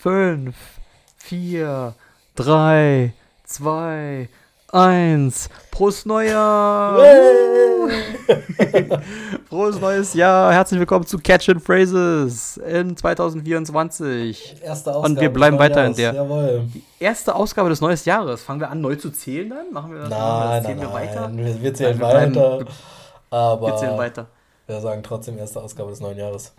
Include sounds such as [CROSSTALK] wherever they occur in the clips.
5, 4, 3, 2, 1. Prost Neujahr! Frohes [LAUGHS] neues Jahr! Herzlich willkommen zu Catch and Phrases in 2024. Erste Ausgabe Und wir bleiben weiter in Neujahrs. der Jawohl. erste Ausgabe des neuen Jahres. Fangen wir an, neu zu zählen dann? Machen wir das? wir Nein, nein, Zählen wir weiter? nein. Wir, wir zählen wir bleiben- weiter. Wir Aber zählen weiter. wir sagen trotzdem erste Ausgabe des neuen Jahres.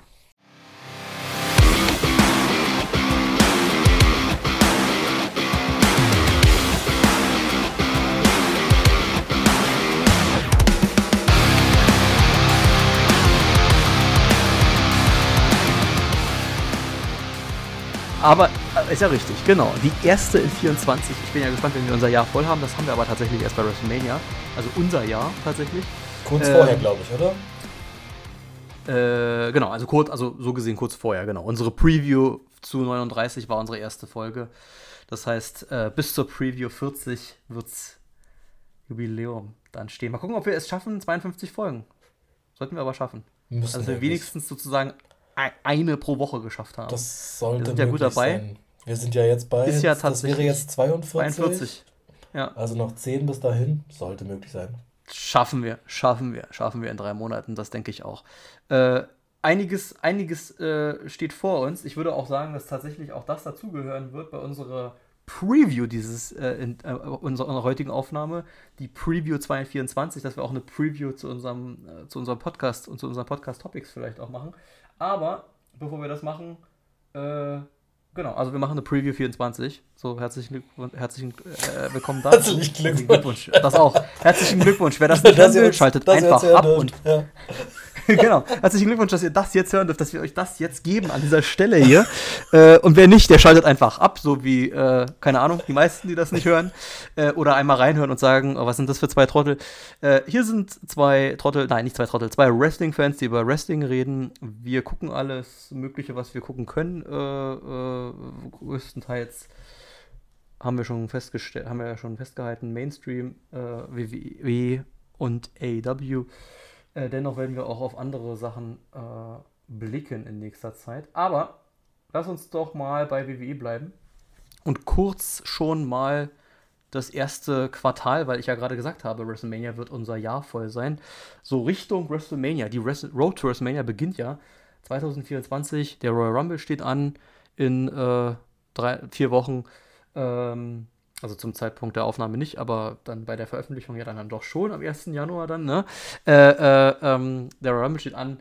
Aber äh, ist ja richtig, genau. Die erste in 24. Ich bin ja gespannt, wenn wir unser Jahr voll haben. Das haben wir aber tatsächlich erst bei WrestleMania. Also unser Jahr tatsächlich. Kurz Ähm, vorher, glaube ich, oder? Äh, genau, also kurz, also so gesehen kurz vorher, genau. Unsere Preview zu 39 war unsere erste Folge. Das heißt, äh, bis zur Preview 40 wird's Jubiläum dann stehen. Mal gucken, ob wir es schaffen, 52 Folgen. Sollten wir aber schaffen. Müssen Also, wir wenigstens sozusagen ei- eine pro Woche geschafft haben. Das sollte Wir sind ja gut möglich dabei. Sein. Wir sind ja jetzt bei. Ist ja das wäre tatsächlich jetzt 42. 42. Ja. Also noch 10 bis dahin. Sollte möglich sein. Schaffen wir, schaffen wir, schaffen wir in drei Monaten, das denke ich auch. Äh, einiges einiges äh, steht vor uns. Ich würde auch sagen, dass tatsächlich auch das dazugehören wird bei unserer Preview dieses, äh, in, äh, unserer, unserer heutigen Aufnahme, die Preview 224, dass wir auch eine Preview zu unserem, äh, zu unserem Podcast und zu unseren Podcast-Topics vielleicht auch machen. Aber bevor wir das machen, äh, genau, also wir machen eine Preview 24. So, herzlichen Glückwunsch, herzlichen äh, willkommen dazu. Herzlichen Herzlichen Glückwunsch. Das auch. Herzlichen Glückwunsch. Wer das [LAUGHS] nicht hören will, schaltet einfach ab und Ja. [LAUGHS] genau. Herzlichen Glückwunsch, dass ihr das jetzt hören dürft, dass wir euch das jetzt geben an dieser Stelle hier. äh, und wer nicht, der schaltet einfach ab, so wie, äh, keine Ahnung, die meisten, die das nicht hören. Äh, oder einmal reinhören und sagen, oh, was sind das für zwei Trottel? Äh, hier sind zwei Trottel, nein, nicht zwei Trottel, zwei Wrestling-Fans, die über Wrestling reden. Wir gucken alles Mögliche, was wir gucken können. Äh, äh, größtenteils haben wir schon festgestellt, haben wir ja schon festgehalten, Mainstream, WWE und AEW. Äh, dennoch werden wir auch auf andere Sachen äh, blicken in nächster Zeit. Aber lass uns doch mal bei WWE bleiben und kurz schon mal das erste Quartal, weil ich ja gerade gesagt habe, WrestleMania wird unser Jahr voll sein. So Richtung WrestleMania. Die Wrestle Road to WrestleMania beginnt ja 2024. Der Royal Rumble steht an in äh, drei, vier Wochen. Ähm, also zum Zeitpunkt der Aufnahme nicht, aber dann bei der Veröffentlichung ja dann, dann doch schon am 1. Januar dann, ne? Äh, äh, ähm, der Rumble steht an.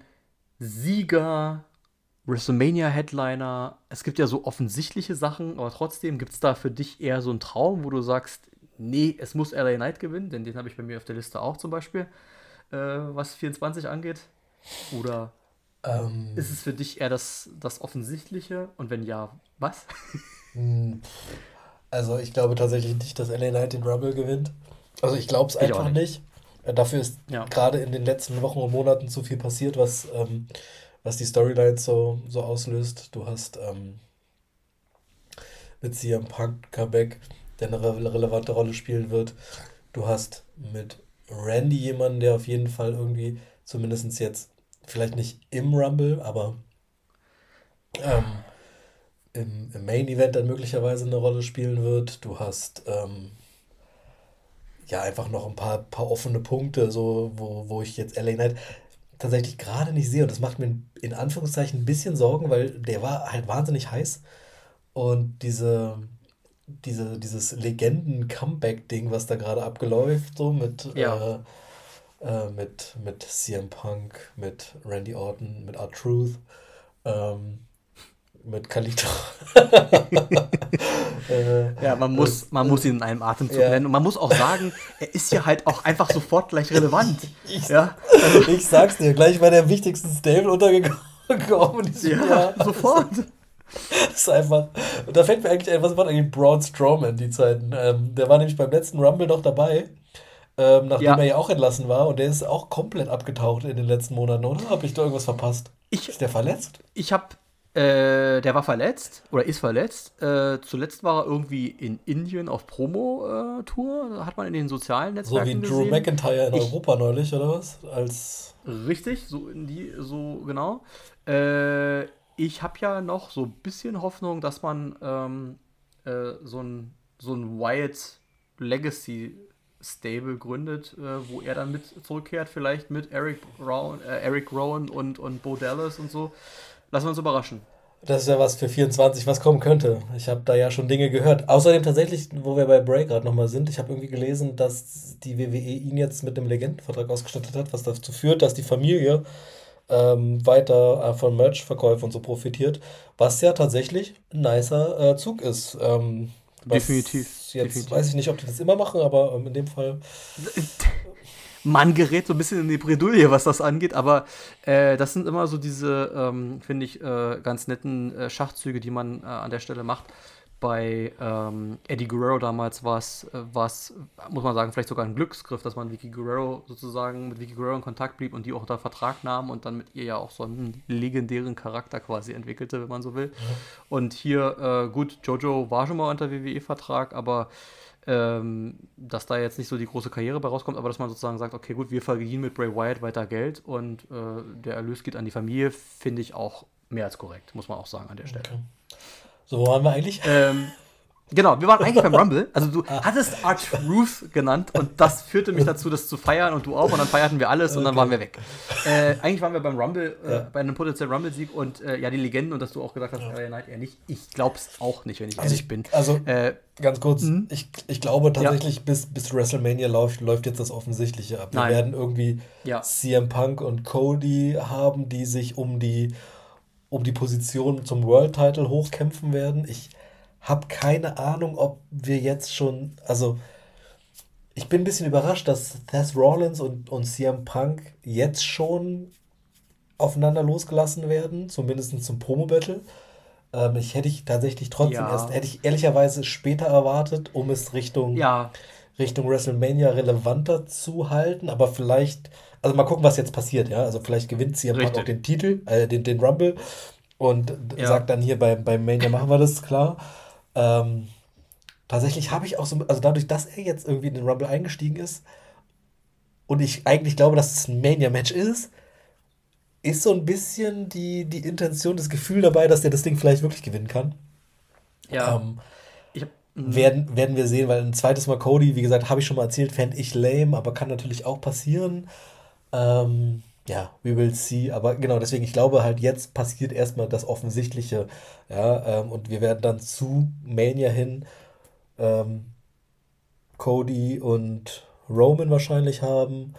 Sieger, WrestleMania-Headliner. Es gibt ja so offensichtliche Sachen, aber trotzdem gibt es da für dich eher so einen Traum, wo du sagst, nee, es muss LA Knight gewinnen, denn den habe ich bei mir auf der Liste auch zum Beispiel, äh, was 24 angeht. Oder Ähm, ist es für dich eher das, das Offensichtliche? Und wenn ja, was? Also ich glaube tatsächlich nicht, dass LA Knight den Rumble gewinnt. Also ich glaube es einfach nicht. Äh, Dafür ist Ja. gerade in den letzten Wochen und Monaten zu viel passiert, was, ähm, was die Storylines so, so auslöst. Du hast ähm, mit CM Punk Comeback, der eine re relevante Rolle spielen wird. Du hast mit Randy jemanden, der auf jeden Fall irgendwie, zumindest jetzt, vielleicht nicht im Rumble, aber ähm, im, im Main Event dann möglicherweise eine Rolle spielen wird. Du hast ähm, ja einfach noch ein paar, paar offene Punkte, so, wo, wo ich jetzt LA Knight tatsächlich gerade nicht sehe. Und das macht mir in, Anführungszeichen ein bisschen Sorgen, weil der war halt wahnsinnig heiß. Und diese, diese, dieses Legenden-Comeback-Ding, was da gerade abgeläuft, so mit, Ja. äh, äh, mit, mit CM Punk, mit Randy Orton, mit R-Truth, ähm, mit Kalito. [LAUGHS] äh, Ja, man muss, man muss ihn in einem Atemzug Ja. nennen. Und man muss auch sagen, er ist ja halt auch einfach sofort gleich relevant. [LAUGHS] Ich- ja, ich sag's dir, gleich bei der wichtigsten Stable untergekommen ja, Jahr. [LAUGHS] sofort. Das ist einfach. Und da fällt mir eigentlich ein, was war eigentlich Braun Strowman die Zeiten? Ähm, der war nämlich beim letzten Rumble noch dabei, ähm, nachdem Ja. er ja auch entlassen war und der ist auch komplett abgetaucht in den letzten Monaten, oder? Habe ich da irgendwas verpasst? Ich, Ist der verletzt? ich habe, äh, der war verletzt oder ist verletzt. Äh, zuletzt war er irgendwie in Indien auf Promo-Tour. hat man in den sozialen So wie Netzwerken Drew gesehen. McIntyre in Ich- Europa neulich, oder was? Als. Richtig, so in die, so genau. Äh, ich habe ja noch so ein bisschen Hoffnung, dass man ähm, äh, so ein, so ein Wyatt Legacy Stable gründet, äh, wo er dann mit zurückkehrt, vielleicht mit Eric Rowan, äh, Eric Rowan und, und Bo Dallas und so. Lassen wir uns überraschen. Das ist ja was für 24, was kommen könnte. Ich habe da ja schon Dinge gehört. Außerdem tatsächlich, wo wir bei Bray gerade nochmal sind, ich habe irgendwie gelesen, dass die WWE ihn jetzt mit einem Legendenvertrag ausgestattet hat, was dazu führt, dass die Familie ähm, weiter äh, von Merch-Verkäufen und so profitiert, was ja tatsächlich ein nicer äh, Zug ist. Ähm, definitiv. Jetzt definitiv. weiß ich nicht, ob die das immer machen, aber ähm, in dem Fall. [LAUGHS] Man gerät so ein bisschen in die Bredouille, was das angeht, aber äh, das sind immer so diese, ähm, finde ich, äh, ganz netten äh, Schachzüge, die man äh, an der Stelle macht bei ähm, Eddie Guerrero damals war es, äh, muss man sagen, vielleicht sogar ein Glücksgriff, dass man Vicky Guerrero sozusagen mit Vicky Guerrero in Kontakt blieb und die auch unter Vertrag nahm und dann mit ihr ja auch so einen legendären Charakter quasi entwickelte, wenn man so will. Ja. Und hier, äh, gut, Jojo war schon mal unter WWE-Vertrag, aber dass da jetzt nicht so die große Karriere bei rauskommt, aber dass man sozusagen sagt, okay, gut, wir verdienen mit Bray Wyatt weiter Geld und äh, der Erlös geht an die Familie, finde ich auch mehr als korrekt, muss man auch sagen an der Stelle. Okay. So, wo waren wir eigentlich? Ähm, genau, wir waren eigentlich beim [LAUGHS] Rumble. Also du ah. hattest Art Ruth genannt und das führte mich dazu, das zu feiern und du auch und dann feierten wir alles und dann waren wir weg. Äh, eigentlich waren wir beim Rumble, äh, ja. bei einem potenziellen Rumble-Sieg und äh, ja, die Legenden und dass du auch gesagt hast, ja. Night eher nicht. Ich glaub's auch nicht, wenn ich also ehrlich ich, bin. Also äh, ganz kurz, mhm. ich, ich glaube tatsächlich, ja. bis, bis WrestleMania läuft, läuft jetzt das Offensichtliche ab. Wir Nein. werden irgendwie CM Punk und Cody haben, die sich um die um die Position zum World Title hochkämpfen werden. Ich habe keine Ahnung, ob wir jetzt schon, also ich bin ein bisschen überrascht, dass Seth Rollins und, und CM Punk jetzt schon aufeinander losgelassen werden, zumindest zum Promo-Battle. Ähm, ich hätte ich tatsächlich trotzdem ja. erst, hätte ich ehrlicherweise später erwartet, um es Richtung, ja. Richtung WrestleMania relevanter zu halten, aber vielleicht also mal gucken, was jetzt passiert, ja. Also vielleicht gewinnt CM Punk auch den Titel, äh, den, den Rumble und ja. sagt dann hier beim, beim Mania machen wir das, klar. Ähm, tatsächlich habe ich auch so, also dadurch, dass er jetzt irgendwie in den Rumble eingestiegen ist und ich eigentlich glaube, dass es ein Mania-Match ist, ist so ein bisschen die, die Intention, das Gefühl dabei, dass der das Ding vielleicht wirklich gewinnen kann. Ja. Ähm, Mhm. Werden, werden wir sehen, weil ein zweites Mal Cody, wie gesagt, habe ich schon mal erzählt, fände ich lame, aber kann natürlich auch passieren. Ähm, ja, we will see. Aber genau, deswegen, ich glaube halt, jetzt passiert erstmal das Offensichtliche. Ja, ähm, und wir werden dann zu Mania hin ähm, Cody und Roman wahrscheinlich haben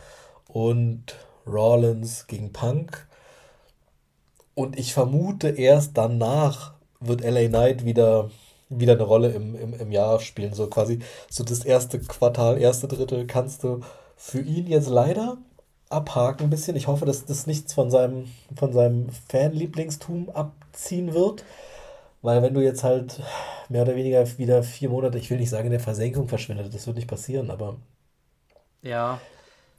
und Rollins gegen Punk. Und ich vermute, erst danach wird LA Knight wieder, wieder eine Rolle im, im, im Jahr spielen. So quasi so das erste Quartal, erste Drittel kannst du für ihn jetzt leider abhaken ein bisschen. Ich hoffe, dass das nichts von seinem, von seinem Fanlieblingstum abziehen wird. Weil wenn du jetzt halt mehr oder weniger wieder vier Monate, ich will nicht sagen, in der Versenkung verschwindet, das wird nicht passieren, aber. Ja.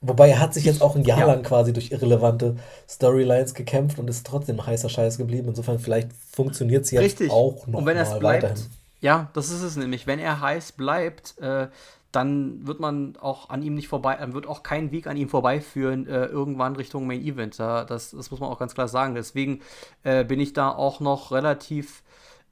Wobei er hat sich jetzt auch ein Jahr ja. lang quasi durch irrelevante Storylines gekämpft und ist trotzdem heißer Scheiß geblieben. Insofern, vielleicht funktioniert es jetzt Richtig. auch noch und wenn mal bleibt, weiterhin. Ja, das ist es nämlich. Wenn er heiß bleibt, äh, dann wird man auch an ihm nicht vorbei, dann wird auch kein Weg an ihm vorbeiführen, äh, irgendwann Richtung Main Event. Ja, das, das muss man auch ganz klar sagen. Deswegen äh, bin ich da auch noch relativ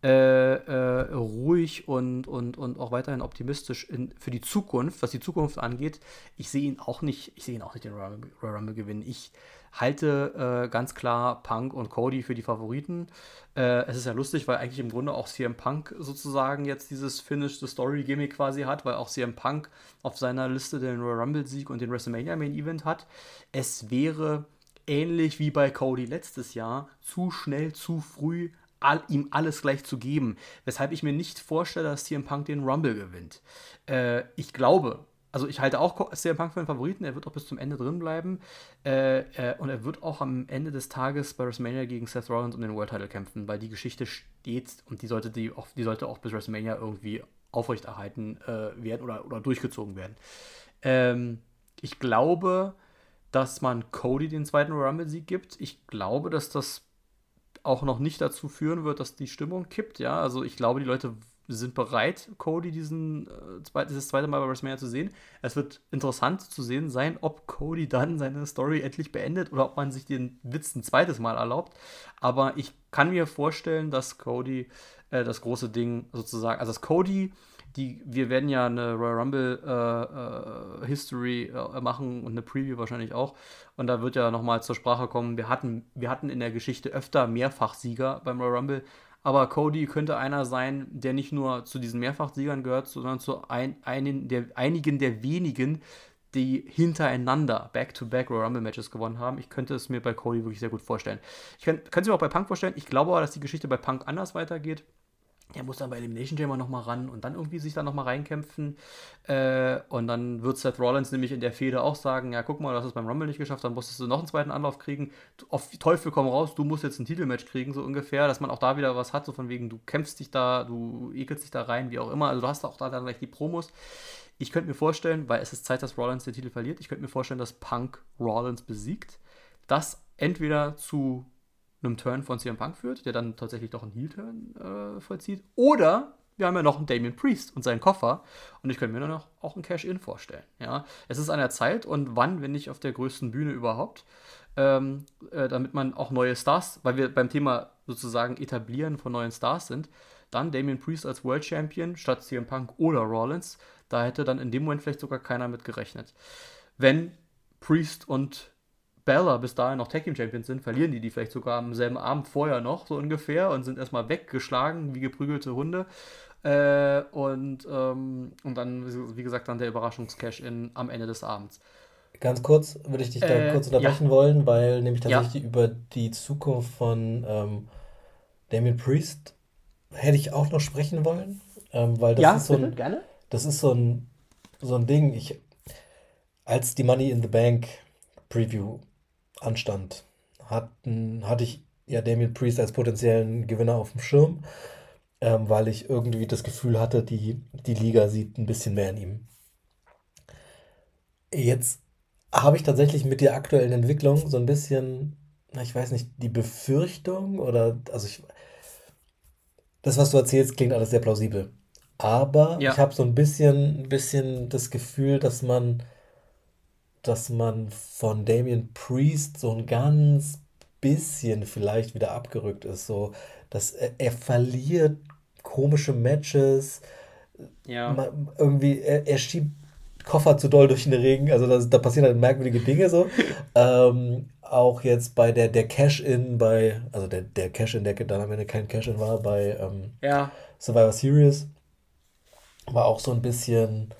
äh, äh ruhig und, und, und auch weiterhin optimistisch in, für die Zukunft, was die Zukunft angeht. Ich sehe ihn auch nicht, ich sehe ihn auch nicht den Royal Rumble gewinnen. Ich halte äh, ganz klar Punk und Cody für die Favoriten. Äh, es ist ja lustig, weil eigentlich im Grunde auch CM Punk sozusagen jetzt dieses Finish the Story Gimmick quasi hat, weil auch CM Punk auf seiner Liste den Royal Rumble Sieg und den WrestleMania Main Event hat. Es wäre ähnlich wie bei Cody letztes Jahr zu schnell, zu früh all, ihm alles gleich zu geben, weshalb ich mir nicht vorstelle, dass CM Punk den Rumble gewinnt. Äh, ich glaube, also ich halte auch CM Punk für einen Favoriten, er wird auch bis zum Ende drin bleiben. Äh, äh, und er wird auch am Ende des Tages bei WrestleMania gegen Seth Rollins um den World Title kämpfen, weil die Geschichte steht und die sollte, die auch, die sollte auch bis WrestleMania irgendwie aufrechterhalten äh, werden oder, oder durchgezogen werden. Ähm, ich glaube, dass man Cody den zweiten Rumble-Sieg gibt. Ich glaube, dass das auch noch nicht dazu führen wird, dass die Stimmung kippt. Ja, also ich glaube, die Leute sind bereit, Cody diesen, äh, dieses zweite Mal bei WrestleMania zu sehen. Es wird interessant zu sehen sein, ob Cody dann seine Story endlich beendet oder ob man sich den Witz ein zweites Mal erlaubt. Aber ich kann mir vorstellen, dass Cody äh, das große Ding sozusagen, also dass Cody die, wir werden ja eine Royal Rumble äh, äh, History äh, machen und eine Preview wahrscheinlich auch. Und da wird ja nochmal zur Sprache kommen, wir hatten, wir hatten in der Geschichte öfter Mehrfachsieger beim Royal Rumble, aber Cody könnte einer sein, der nicht nur zu diesen Mehrfachsiegern gehört, sondern zu ein, einen der, einigen der wenigen, die hintereinander Back-to-Back Royal Rumble Matches gewonnen haben. Ich könnte es mir bei Cody wirklich sehr gut vorstellen. Ich kann es mir auch bei Punk vorstellen. Ich glaube aber, dass die Geschichte bei Punk anders weitergeht der muss dann bei Elimination Chamber nochmal ran und dann irgendwie sich da nochmal reinkämpfen. Äh, und dann wird Seth Rollins nämlich in der Fehde auch sagen: Ja, guck mal, du hast es beim Rumble nicht geschafft, dann musstest du noch einen zweiten Anlauf kriegen. Auf Teufel komm raus, du musst jetzt ein Titelmatch kriegen, so ungefähr, dass man auch da wieder was hat, so von wegen, du kämpfst dich da, du ekelst dich da rein, wie auch immer. Also du hast auch da dann gleich die Promos. Ich könnte mir vorstellen, weil es ist Zeit, dass Rollins den Titel verliert, ich könnte mir vorstellen, dass Punk Rollins besiegt. Das entweder zu einem Turn von CM Punk führt, der dann tatsächlich doch einen Heel-Turn äh, vollzieht. Oder wir haben ja noch einen Damien Priest und seinen Koffer. Und ich könnte mir dann noch auch einen Cash-In vorstellen. Ja? Es ist an der Zeit und wann, wenn nicht auf der größten Bühne überhaupt, ähm, äh, damit man auch neue Stars, weil wir beim Thema sozusagen Etablieren von neuen Stars sind, dann Damien Priest als World Champion statt CM Punk oder Rollins. Da hätte dann in dem Moment vielleicht sogar keiner mit gerechnet. Wenn Priest und Bella bis dahin noch Tag Team Champions sind, verlieren die die vielleicht sogar am selben Abend vorher noch, so ungefähr, und sind erstmal weggeschlagen wie geprügelte Hunde. Äh, und, ähm, und dann, wie gesagt, dann der Überraschungscash-In am Ende des Abends. Ganz kurz würde ich dich da äh, kurz unterbrechen ja. wollen, weil nämlich tatsächlich ja. über die Zukunft von ähm, Damien Priest hätte ich auch noch sprechen wollen. Ähm, weil das ja, ist so ein, gerne. Das ist so ein, so ein Ding. Ich, als die Money in the Bank Preview anstand, hatten, hatte ich ja Damien Priest als potenziellen Gewinner auf dem Schirm, ähm, weil ich irgendwie das Gefühl hatte, die, die Liga sieht ein bisschen mehr in ihm. Jetzt habe ich tatsächlich mit der aktuellen Entwicklung so ein bisschen, ich weiß nicht, die Befürchtung oder, also ich, das, was du erzählst, klingt alles sehr plausibel. Aber ja. ich habe so ein bisschen, ein bisschen das Gefühl, dass man dass man von Damien Priest so ein ganz bisschen vielleicht wieder abgerückt ist. So, dass er, er verliert komische Matches. Ja. Man, irgendwie, er, er, schiebt Koffer zu doll durch den Regen. Also das, da passieren halt merkwürdige Dinge so. [LAUGHS] ähm, auch jetzt bei der, der Cash-In bei, also der, der Cash-In, der dann am Ende kein Cash-In war, bei ähm, ja. Survivor Series, war auch so ein bisschen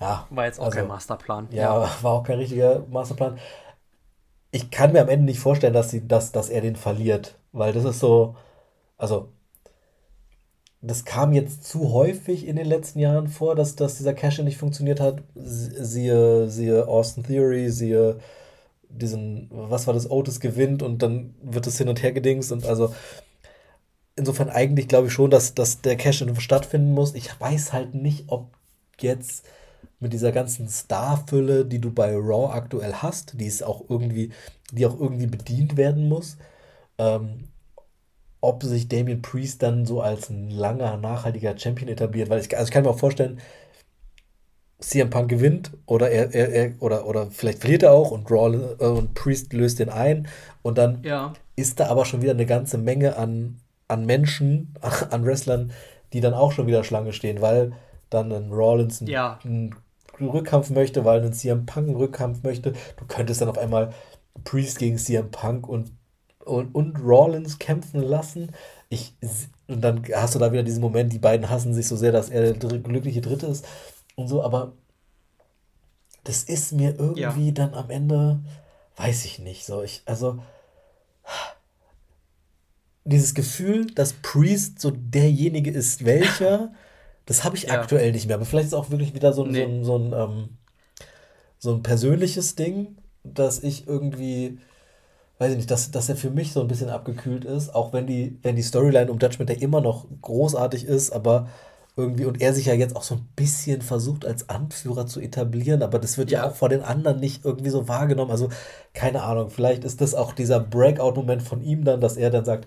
ja. War jetzt auch also, kein Masterplan. Ja, ja, war auch kein richtiger Masterplan. Ich kann mir am Ende nicht vorstellen, dass, sie, dass, dass er den verliert, weil das ist so, also das kam jetzt zu häufig in den letzten Jahren vor, dass, dass dieser Cash nicht funktioniert hat. Siehe, siehe Austin Theory, siehe diesen, was war das, Otis gewinnt und dann wird es hin und her gedingst und also insofern eigentlich glaube ich schon, dass, dass der Cash stattfinden muss. Ich weiß halt nicht, ob jetzt mit dieser ganzen Starfülle, die du bei Raw aktuell hast, die ist auch irgendwie, die auch irgendwie bedient werden muss, ähm, ob sich Damien Priest dann so als ein langer, nachhaltiger Champion etabliert, weil ich, also ich kann mir auch vorstellen, CM Punk gewinnt oder er, er, er oder, oder vielleicht verliert er auch und Raw äh, und Priest löst den ein und dann ja. ist da aber schon wieder eine ganze Menge an, an Menschen, [LAUGHS] an Wrestlern, die dann auch schon wieder Schlange stehen, weil dann ein Rollins, ein, ja. ein Rückkampf möchte, weil ein CM Punk einen Rückkampf möchte. Du könntest dann auf einmal Priest gegen CM Punk und, und, und Rollins kämpfen lassen. Ich, und dann hast du da wieder diesen Moment, die beiden hassen sich so sehr, dass er der glückliche Dritte ist und so, aber das ist mir irgendwie ja. dann am Ende, weiß ich nicht, so ich, also dieses Gefühl, dass Priest so derjenige ist, welcher [LAUGHS] Das habe ich ja. aktuell nicht mehr. Aber vielleicht ist es auch wirklich wieder so, nee. so, ein, so, ein, ähm, so ein persönliches Ding, dass ich irgendwie, weiß ich nicht, dass, dass er für mich so ein bisschen abgekühlt ist, auch wenn die, wenn die Storyline um Judgment Day immer noch großartig ist, aber irgendwie, und er sich ja jetzt auch so ein bisschen versucht als Anführer zu etablieren, aber das wird ja, ja auch von den anderen nicht irgendwie so wahrgenommen. Also, keine Ahnung, vielleicht ist das auch dieser Breakout-Moment von ihm dann, dass er dann sagt,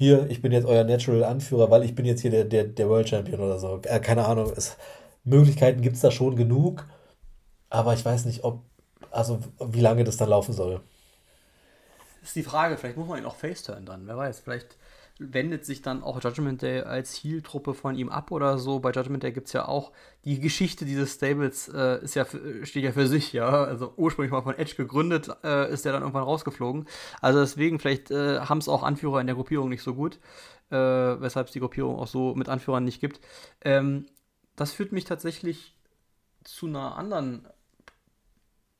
hier, ich bin jetzt euer Natural Anführer, weil ich bin jetzt hier der, der, der World Champion oder so. Äh, keine Ahnung. Es, Möglichkeiten gibt es da schon genug, aber ich weiß nicht, ob, also wie lange das dann laufen soll. Ist die Frage, vielleicht muss man ihn auch faceturn dann, wer weiß, vielleicht wendet sich dann auch Judgment Day als Heal-Truppe von ihm ab oder so. Bei Judgment Day gibt es ja auch die Geschichte dieses Stables, äh, ist ja, steht ja für sich, ja. Also ursprünglich mal von Edge gegründet, äh, ist der dann irgendwann rausgeflogen. Also deswegen, vielleicht äh, haben es auch Anführer in der Gruppierung nicht so gut, äh, weshalb es die Gruppierung auch so mit Anführern nicht gibt. Ähm, das führt mich tatsächlich zu einer anderen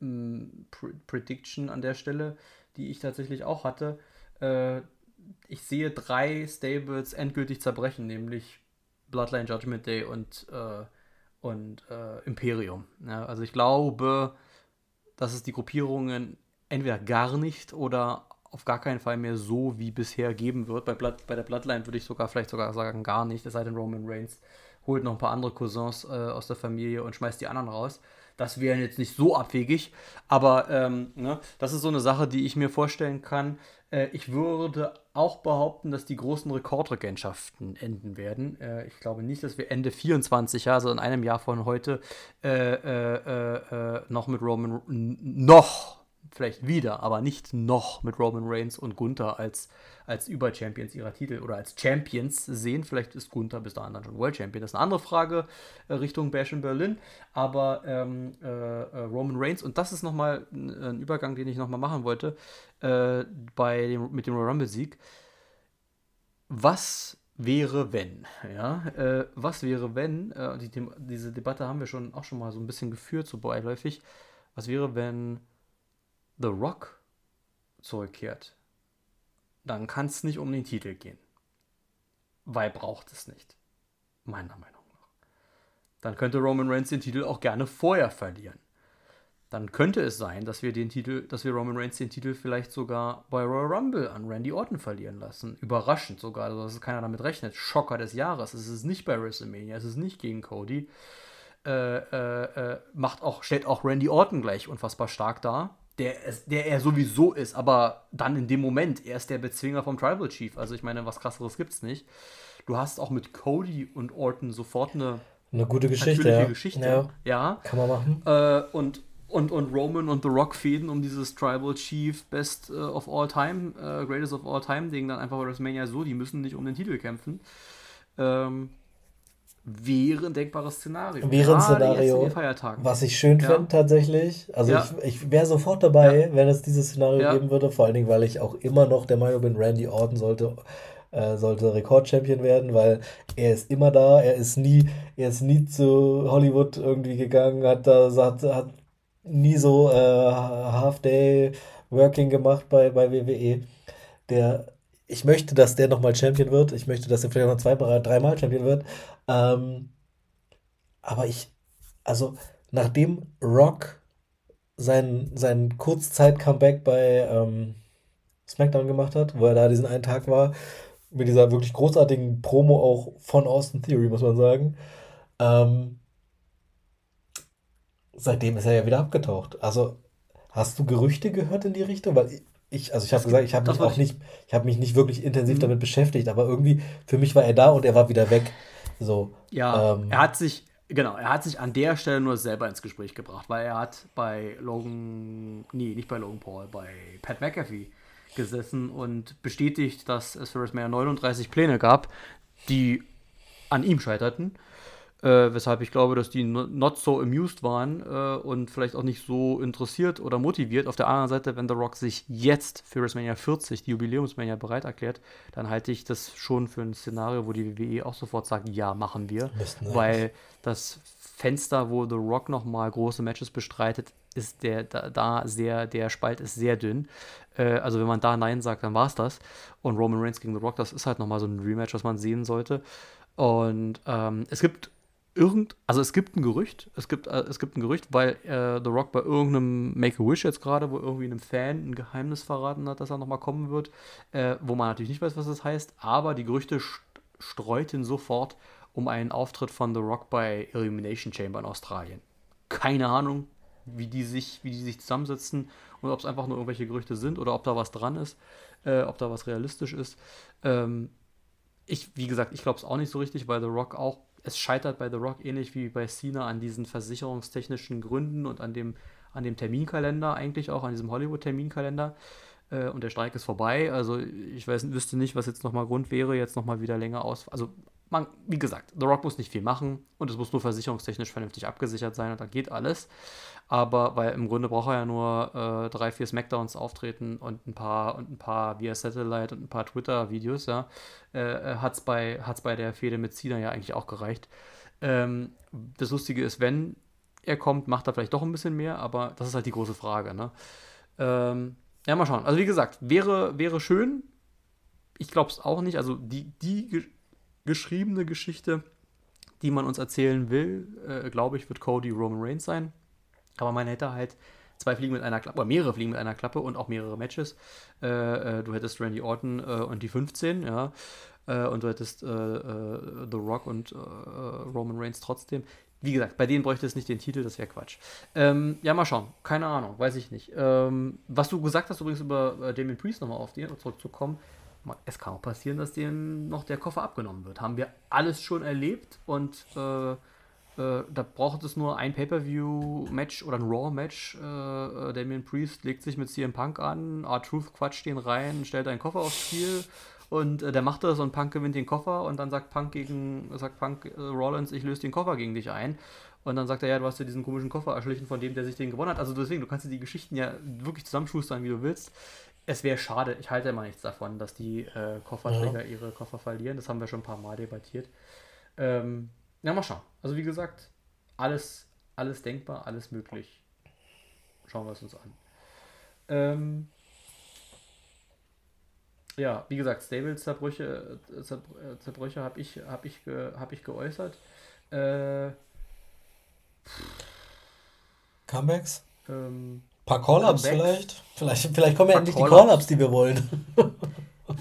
mh, mm, Prediction an der Stelle, die ich tatsächlich auch hatte äh, ich sehe drei Stables endgültig zerbrechen, nämlich Bloodline Judgment Day und, äh, und äh, Imperium. Ja, also ich glaube, dass es die Gruppierungen entweder gar nicht oder auf gar keinen Fall mehr so wie bisher geben wird. Bei, Blood, bei der Bloodline würde ich sogar vielleicht sogar sagen, gar nicht, es sei denn Roman Reigns holt noch ein paar andere Cousins äh, aus der Familie und schmeißt die anderen raus. Das wäre jetzt nicht so abwegig, aber ähm, ne, das ist so eine Sache, die ich mir vorstellen kann. Äh, ich würde auch behaupten, dass die großen Rekordregentschaften enden werden. Äh, ich glaube nicht, dass wir Ende 24, also in einem Jahr von heute, äh, äh, äh, noch mit Roman noch vielleicht wieder, aber nicht noch mit Roman Reigns und Gunther als, als Über-Champions ihrer Titel oder als Champions sehen. Vielleicht ist Gunther bis dahin dann schon World Champion. Das ist eine andere Frage äh, Richtung Bash in Berlin. Aber ähm, äh, äh Roman Reigns, und das ist nochmal ein Übergang, den ich nochmal machen wollte, äh, bei dem, mit dem Royal Rumble-Sieg. Was wäre, wenn? Ja, äh, was wäre, wenn? Äh, die, diese Debatte haben wir schon auch schon mal so ein bisschen geführt, so beiläufig. Was wäre, wenn The Rock zurückkehrt, dann kann es nicht um den Titel gehen. Weil braucht es nicht. Meiner Meinung nach. Dann könnte Roman Reigns den Titel auch gerne vorher verlieren. Dann könnte es sein, dass wir den Titel, dass wir Roman Reigns den Titel vielleicht sogar bei Royal Rumble an Randy Orton verlieren lassen. Überraschend sogar, also dass keiner damit rechnet. Schocker des Jahres. Es ist nicht bei WrestleMania, es ist nicht gegen Cody. Äh, äh, äh, macht auch, stellt auch Randy Orton gleich unfassbar stark dar der, der er sowieso ist, aber dann in dem Moment, er ist der Bezwinger vom Tribal Chief. Also ich meine, was krasseres gibt's nicht. Du hast auch mit Cody und Orton sofort eine, eine gute Geschichte. Ja. Geschichte. Ja. ja. Kann man machen. Äh, und, und, und Roman und The Rock fäden um dieses Tribal Chief Best uh, of All Time, uh, Greatest of All Time Ding dann einfach bei WrestleMania so, die müssen nicht um den Titel kämpfen. Ähm, wäre ein denkbares Szenario. Wäre ein Szenario, was ich schön ja. finde tatsächlich. Also ja. ich, ich wäre sofort dabei, ja. wenn es dieses Szenario geben würde. Vor allen Dingen, weil ich auch immer noch der Meinung bin, Randy Orton sollte, äh, sollte Rekordchampion werden, weil er ist immer da. Er ist nie, er ist nie zu Hollywood irgendwie gegangen, hat da hat, hat nie so äh, Half-Day Working gemacht bei, bei WWE. Der ich möchte, dass der nochmal Champion wird. Ich möchte, dass er vielleicht noch zwei, dreimal Champion wird. Ähm, aber ich, also nachdem Rock sein, sein Kurzzeit-Comeback bei ähm, SmackDown gemacht hat, wo er da diesen einen Tag war, mit dieser wirklich großartigen Promo auch von Austin Theory, muss man sagen, ähm, seitdem ist er ja wieder abgetaucht. Also hast du Gerüchte gehört in die Richtung? Weil ich, also ich habe gesagt, ich habe mich auch nicht, ich habe mich nicht wirklich intensiv mhm. damit beschäftigt, aber irgendwie für mich war er da und er war wieder weg. So. Ja, ähm, er hat sich, genau, er hat sich an der Stelle nur selber ins Gespräch gebracht, weil er hat bei Logan, nee, nicht bei Logan Paul, bei Pat McAfee gesessen und bestätigt, dass es für WrestleMania 39 Pläne gab, die an ihm scheiterten äh, weshalb ich glaube, dass die not so amused waren äh, und vielleicht auch nicht so interessiert oder motiviert. Auf der anderen Seite, wenn The Rock sich jetzt für WrestleMania 40, die Jubiläumsmania, bereit erklärt, dann halte ich das schon für ein Szenario, wo die WWE auch sofort sagt, ja, machen wir. Weil das Fenster, wo The Rock nochmal große Matches bestreitet, ist der da, da, sehr, der Spalt ist sehr dünn. Äh, also wenn man da Nein sagt, dann war es das. Und Roman Reigns gegen The Rock, das ist halt nochmal so ein Rematch, was man sehen sollte. Und ähm, es gibt irgend, also es gibt ein Gerücht, es gibt, äh, es gibt ein Gerücht, weil äh, The Rock bei irgendeinem Make-A-Wish jetzt gerade, wo irgendwie einem Fan ein Geheimnis verraten hat, dass er nochmal kommen wird, äh, wo man natürlich nicht weiß, was das heißt, aber die Gerüchte streuten sofort um einen Auftritt von The Rock bei Illumination Chamber in Australien. Keine Ahnung, wie die sich, wie die sich zusammensetzen und ob es einfach nur irgendwelche Gerüchte sind oder ob da was dran ist, äh, ob da was realistisch ist. Ähm, ich, wie gesagt, ich glaube es auch nicht so richtig, weil The Rock auch, es scheitert bei The Rock ähnlich wie bei Cena an diesen versicherungstechnischen Gründen und an dem, an dem Terminkalender eigentlich auch, an diesem Hollywood-Terminkalender. Äh, und der Streik ist vorbei. Also ich weiß, wüsste nicht, was jetzt nochmal Grund wäre, jetzt nochmal wieder länger aus. Also man, wie gesagt, The Rock muss nicht viel machen und es muss nur versicherungstechnisch vernünftig abgesichert sein und dann geht alles. Aber weil im Grunde braucht er ja nur äh, drei, vier Smackdowns auftreten und ein paar und ein paar via Satellite und ein paar Twitter-Videos, ja, äh, hat es bei, hat's bei der Fehde mit Cena ja eigentlich auch gereicht. Ähm, das Lustige ist, wenn er kommt, macht er vielleicht doch ein bisschen mehr, aber das ist halt die große Frage, ne? Ähm, ja, mal schauen. Also wie gesagt, wäre, wäre schön. Ich glaube es auch nicht. Also die, die geschriebene Geschichte, die man uns erzählen will, äh, glaube ich, wird Cody Roman Reigns sein. Aber man hätte halt zwei Fliegen mit einer Klappe, oder mehrere Fliegen mit einer Klappe und auch mehrere Matches. Äh, äh, du hättest Randy Orton äh, und die 15, ja. Äh, und du hättest äh, The Rock und Roman Reigns trotzdem. Wie gesagt, bei denen bräuchte es nicht den Titel, das wäre Quatsch. Ähm, ja, mal schauen. Keine Ahnung, weiß ich nicht. Ähm, was du gesagt hast, übrigens über Damien Priest nochmal auf den zurückzukommen, es kann auch passieren, dass denen noch der Koffer abgenommen wird. Haben wir alles schon erlebt und äh, äh, da braucht es nur ein Pay-Per-View-Match oder ein Raw-Match. Äh, äh Damien Priest legt sich mit CM Punk an, R-Truth quatscht den rein, stellt einen Koffer aufs Spiel und äh, der macht das und Punk gewinnt den Koffer und dann sagt Punk gegen, sagt Punk äh, Rollins, ich löse den Koffer gegen dich ein. Und dann sagt er, ja, du hast ja diesen komischen Koffer erschlichen von dem, der sich den gewonnen hat. Also deswegen, du kannst dir die Geschichten ja wirklich zusammenschustern, wie du willst es wäre schade, ich halte immer nichts davon, dass die äh, Kofferträger ja. ihre Koffer verlieren. Das haben wir schon ein paar Mal debattiert. Ähm, ja, mal schauen. Also wie gesagt, alles, alles denkbar, alles möglich. Schauen wir es uns an. Ähm, ja, wie gesagt, Stable-Zerbrüche äh, Zerbrüche habe ich, hab ich, hab ich geäußert. Äh, Comebacks? Ähm, paar Call-Ups vielleicht? vielleicht? Vielleicht kommen ja endlich die Call-Ups, die wir wollen. [LAUGHS]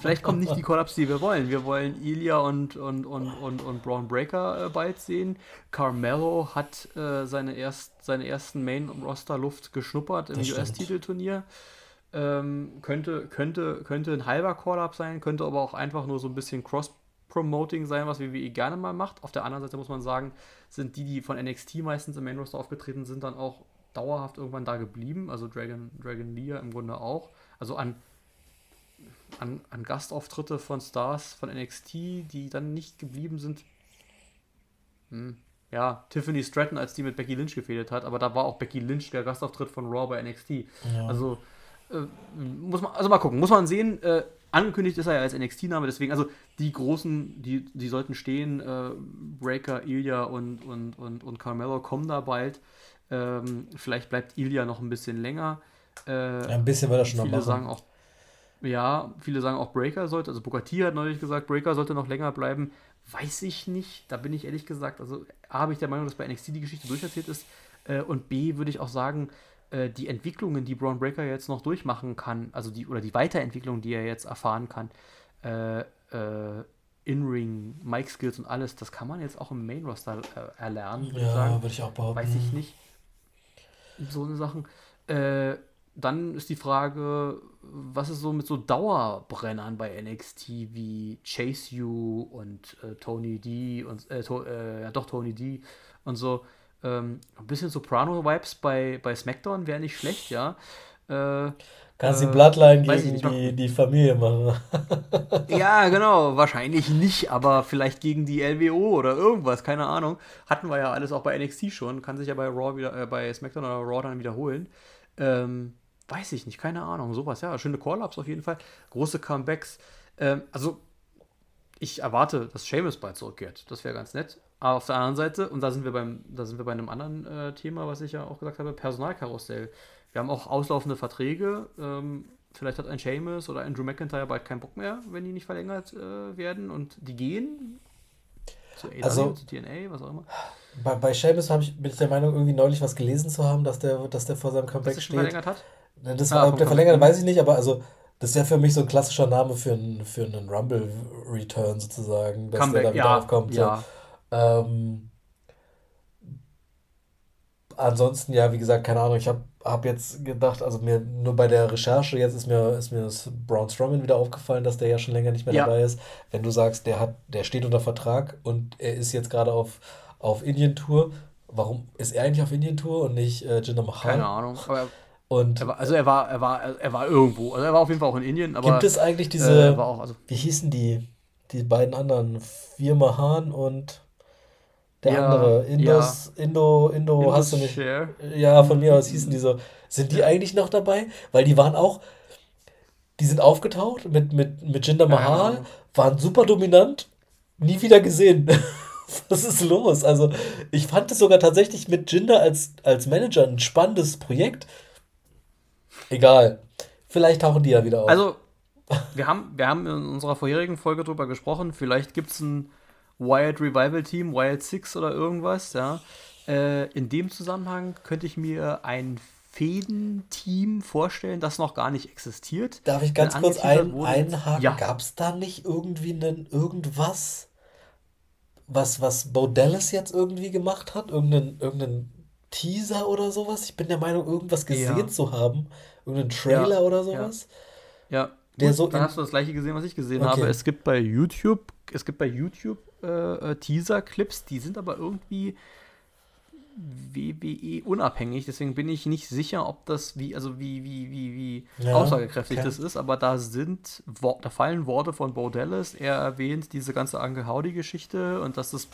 vielleicht kommen nicht die Call-Ups, die wir wollen. Wir wollen Ilya und, und, und, und, und Braun Breaker äh, bald sehen. Carmelo hat äh, seine, erst, seine ersten Main-Roster-Luft geschnuppert im US-Titelturnier. Ähm, könnte, könnte, könnte ein halber Call-Up sein, könnte aber auch einfach nur so ein bisschen Cross-Promoting sein, was WWE gerne mal macht. Auf der anderen Seite muss man sagen, sind die, die von NXT meistens im Main-Roster aufgetreten sind, dann auch dauerhaft irgendwann da geblieben. Also Dragon, Dragon Lear im Grunde auch. Also an, an, an Gastauftritte von Stars von NXT, die dann nicht geblieben sind. Hm. Ja, Tiffany Stratton, als die mit Becky Lynch gefehlt hat, aber da war auch Becky Lynch der Gastauftritt von Raw bei NXT. Ja. Also äh, muss man, also mal gucken, muss man sehen. Äh, angekündigt ist er ja als NXT-Name, deswegen, also die großen, die, die sollten stehen, äh, Breaker, Ilya und, und, und, und Carmelo kommen da bald. Ähm, vielleicht bleibt Ilya noch ein bisschen länger. Äh, ja, ein bisschen wird er schon noch machen. Sagen auch, ja, viele sagen auch Breaker sollte, also Bukati hat neulich gesagt, Breaker sollte noch länger bleiben. Weiß ich nicht, da bin ich ehrlich gesagt, also A, habe ich der Meinung, dass bei NXT die Geschichte durcherzählt ist äh, und B, würde ich auch sagen, äh, die Entwicklungen, die Braun Breaker jetzt noch durchmachen kann, also die, oder die Weiterentwicklung, die er jetzt erfahren kann, äh, äh In-Ring, Mic-Skills und alles, das kann man jetzt auch im Main-Roster äh, erlernen, würde ja, ich sagen. würde ich auch behaupten. Weiß ich nicht so eine Sachen. Äh, dann ist die Frage, was ist so mit so Dauerbrennern bei NXT wie Chase You und äh, Tony D und äh, to, äh, ja doch Tony D und so. Ähm, ein bisschen Soprano-Vibes bei, bei SmackDown wäre nicht schlecht, ja. Äh, Kannst die äh, Bloodline gegen die, die Familie machen. [LAUGHS] ja, genau, wahrscheinlich nicht, aber vielleicht gegen die LWO oder irgendwas, keine Ahnung. Hatten wir ja alles auch bei NXT schon, kann sich ja bei Raw wieder, äh, bei SmackDown oder Raw dann wiederholen. Ähm, weiß ich nicht, keine Ahnung, sowas, ja, schöne Call-Ups auf jeden Fall, große Comebacks. Ähm, also, ich erwarte, dass Seamus bald zurückkehrt, das wäre ganz nett. Aber auf der anderen Seite, und da sind wir beim, da sind wir bei einem anderen äh, Thema, was ich ja auch gesagt habe, Personalkarussell. Wir haben auch auslaufende Verträge. Ähm, vielleicht hat ein Seamus oder ein Drew McIntyre bald keinen Bock mehr, wenn die nicht verlängert äh, werden und die gehen. Zu AW, also, zu TNA, was auch immer. Bei, bei Seamus ich, bin ich der Meinung, irgendwie neulich was gelesen zu haben, dass der, dass der vor seinem Comeback dass steht. verlängert hat? Das ah, war, der verlängert, weiß ich nicht, aber also das wäre für mich so ein klassischer Name für, ein, für einen Rumble-Return sozusagen, dass Comeback, der da wieder ja, aufkommt. Ja. So. Ähm, ansonsten, ja, wie gesagt, keine Ahnung, ich habe hab jetzt gedacht, also mir nur bei der Recherche jetzt ist mir, ist mir das Braun Strowman wieder aufgefallen, dass der ja schon länger nicht mehr ja. dabei ist. Wenn du sagst, der hat, der steht unter Vertrag und er ist jetzt gerade auf, auf Indien-Tour, warum ist er eigentlich auf Indien-Tour und nicht äh, Jinder Mahal? Keine Ahnung, und er war, also er war, er war, er war irgendwo. Also er war auf jeden Fall auch in Indien. Aber, gibt es eigentlich diese, äh, auch, also, wie hießen die, die beiden anderen? Vier Mahan und der ja, andere. Indos, ja. Indo, Indo, Indos hast du nicht. Share. Ja, von mir aus hießen die so. Sind die eigentlich noch dabei? Weil die waren auch, die sind aufgetaucht mit, mit, mit Jinder Mahal, ja, waren super dominant, nie wieder gesehen. [LAUGHS] Was ist los? Also, ich fand es sogar tatsächlich mit Jinder als, als Manager ein spannendes Projekt. Egal. Vielleicht tauchen die ja wieder auf. Also, wir haben, wir haben in unserer vorherigen Folge drüber gesprochen. Vielleicht gibt es ein Wild Revival Team, Wild Six oder irgendwas. Ja. Äh, in dem Zusammenhang könnte ich mir ein Fäden-Team vorstellen, das noch gar nicht existiert. Darf ich ganz kurz ein, einhaken? Ja. Gab es da nicht irgendwie einen, irgendwas, was, was Bo Dallas jetzt irgendwie gemacht hat? Irgendeinen, irgendeinen Teaser oder sowas? Ich bin der Meinung, irgendwas gesehen ja. zu haben. Irgendeinen Trailer ja, oder sowas. Ja. ja. Der Gut, so dann hast du das gleiche gesehen, was ich gesehen okay. habe. Es gibt bei YouTube, es gibt bei YouTube äh, äh, Teaser-Clips, die sind aber irgendwie WWE unabhängig, deswegen bin ich nicht sicher, ob das wie, also wie, wie, wie, wie ja, aussagekräftig okay. das ist, aber da sind, da fallen Worte von Bo Dallas, er erwähnt diese ganze Anke Howdy-Geschichte und dass das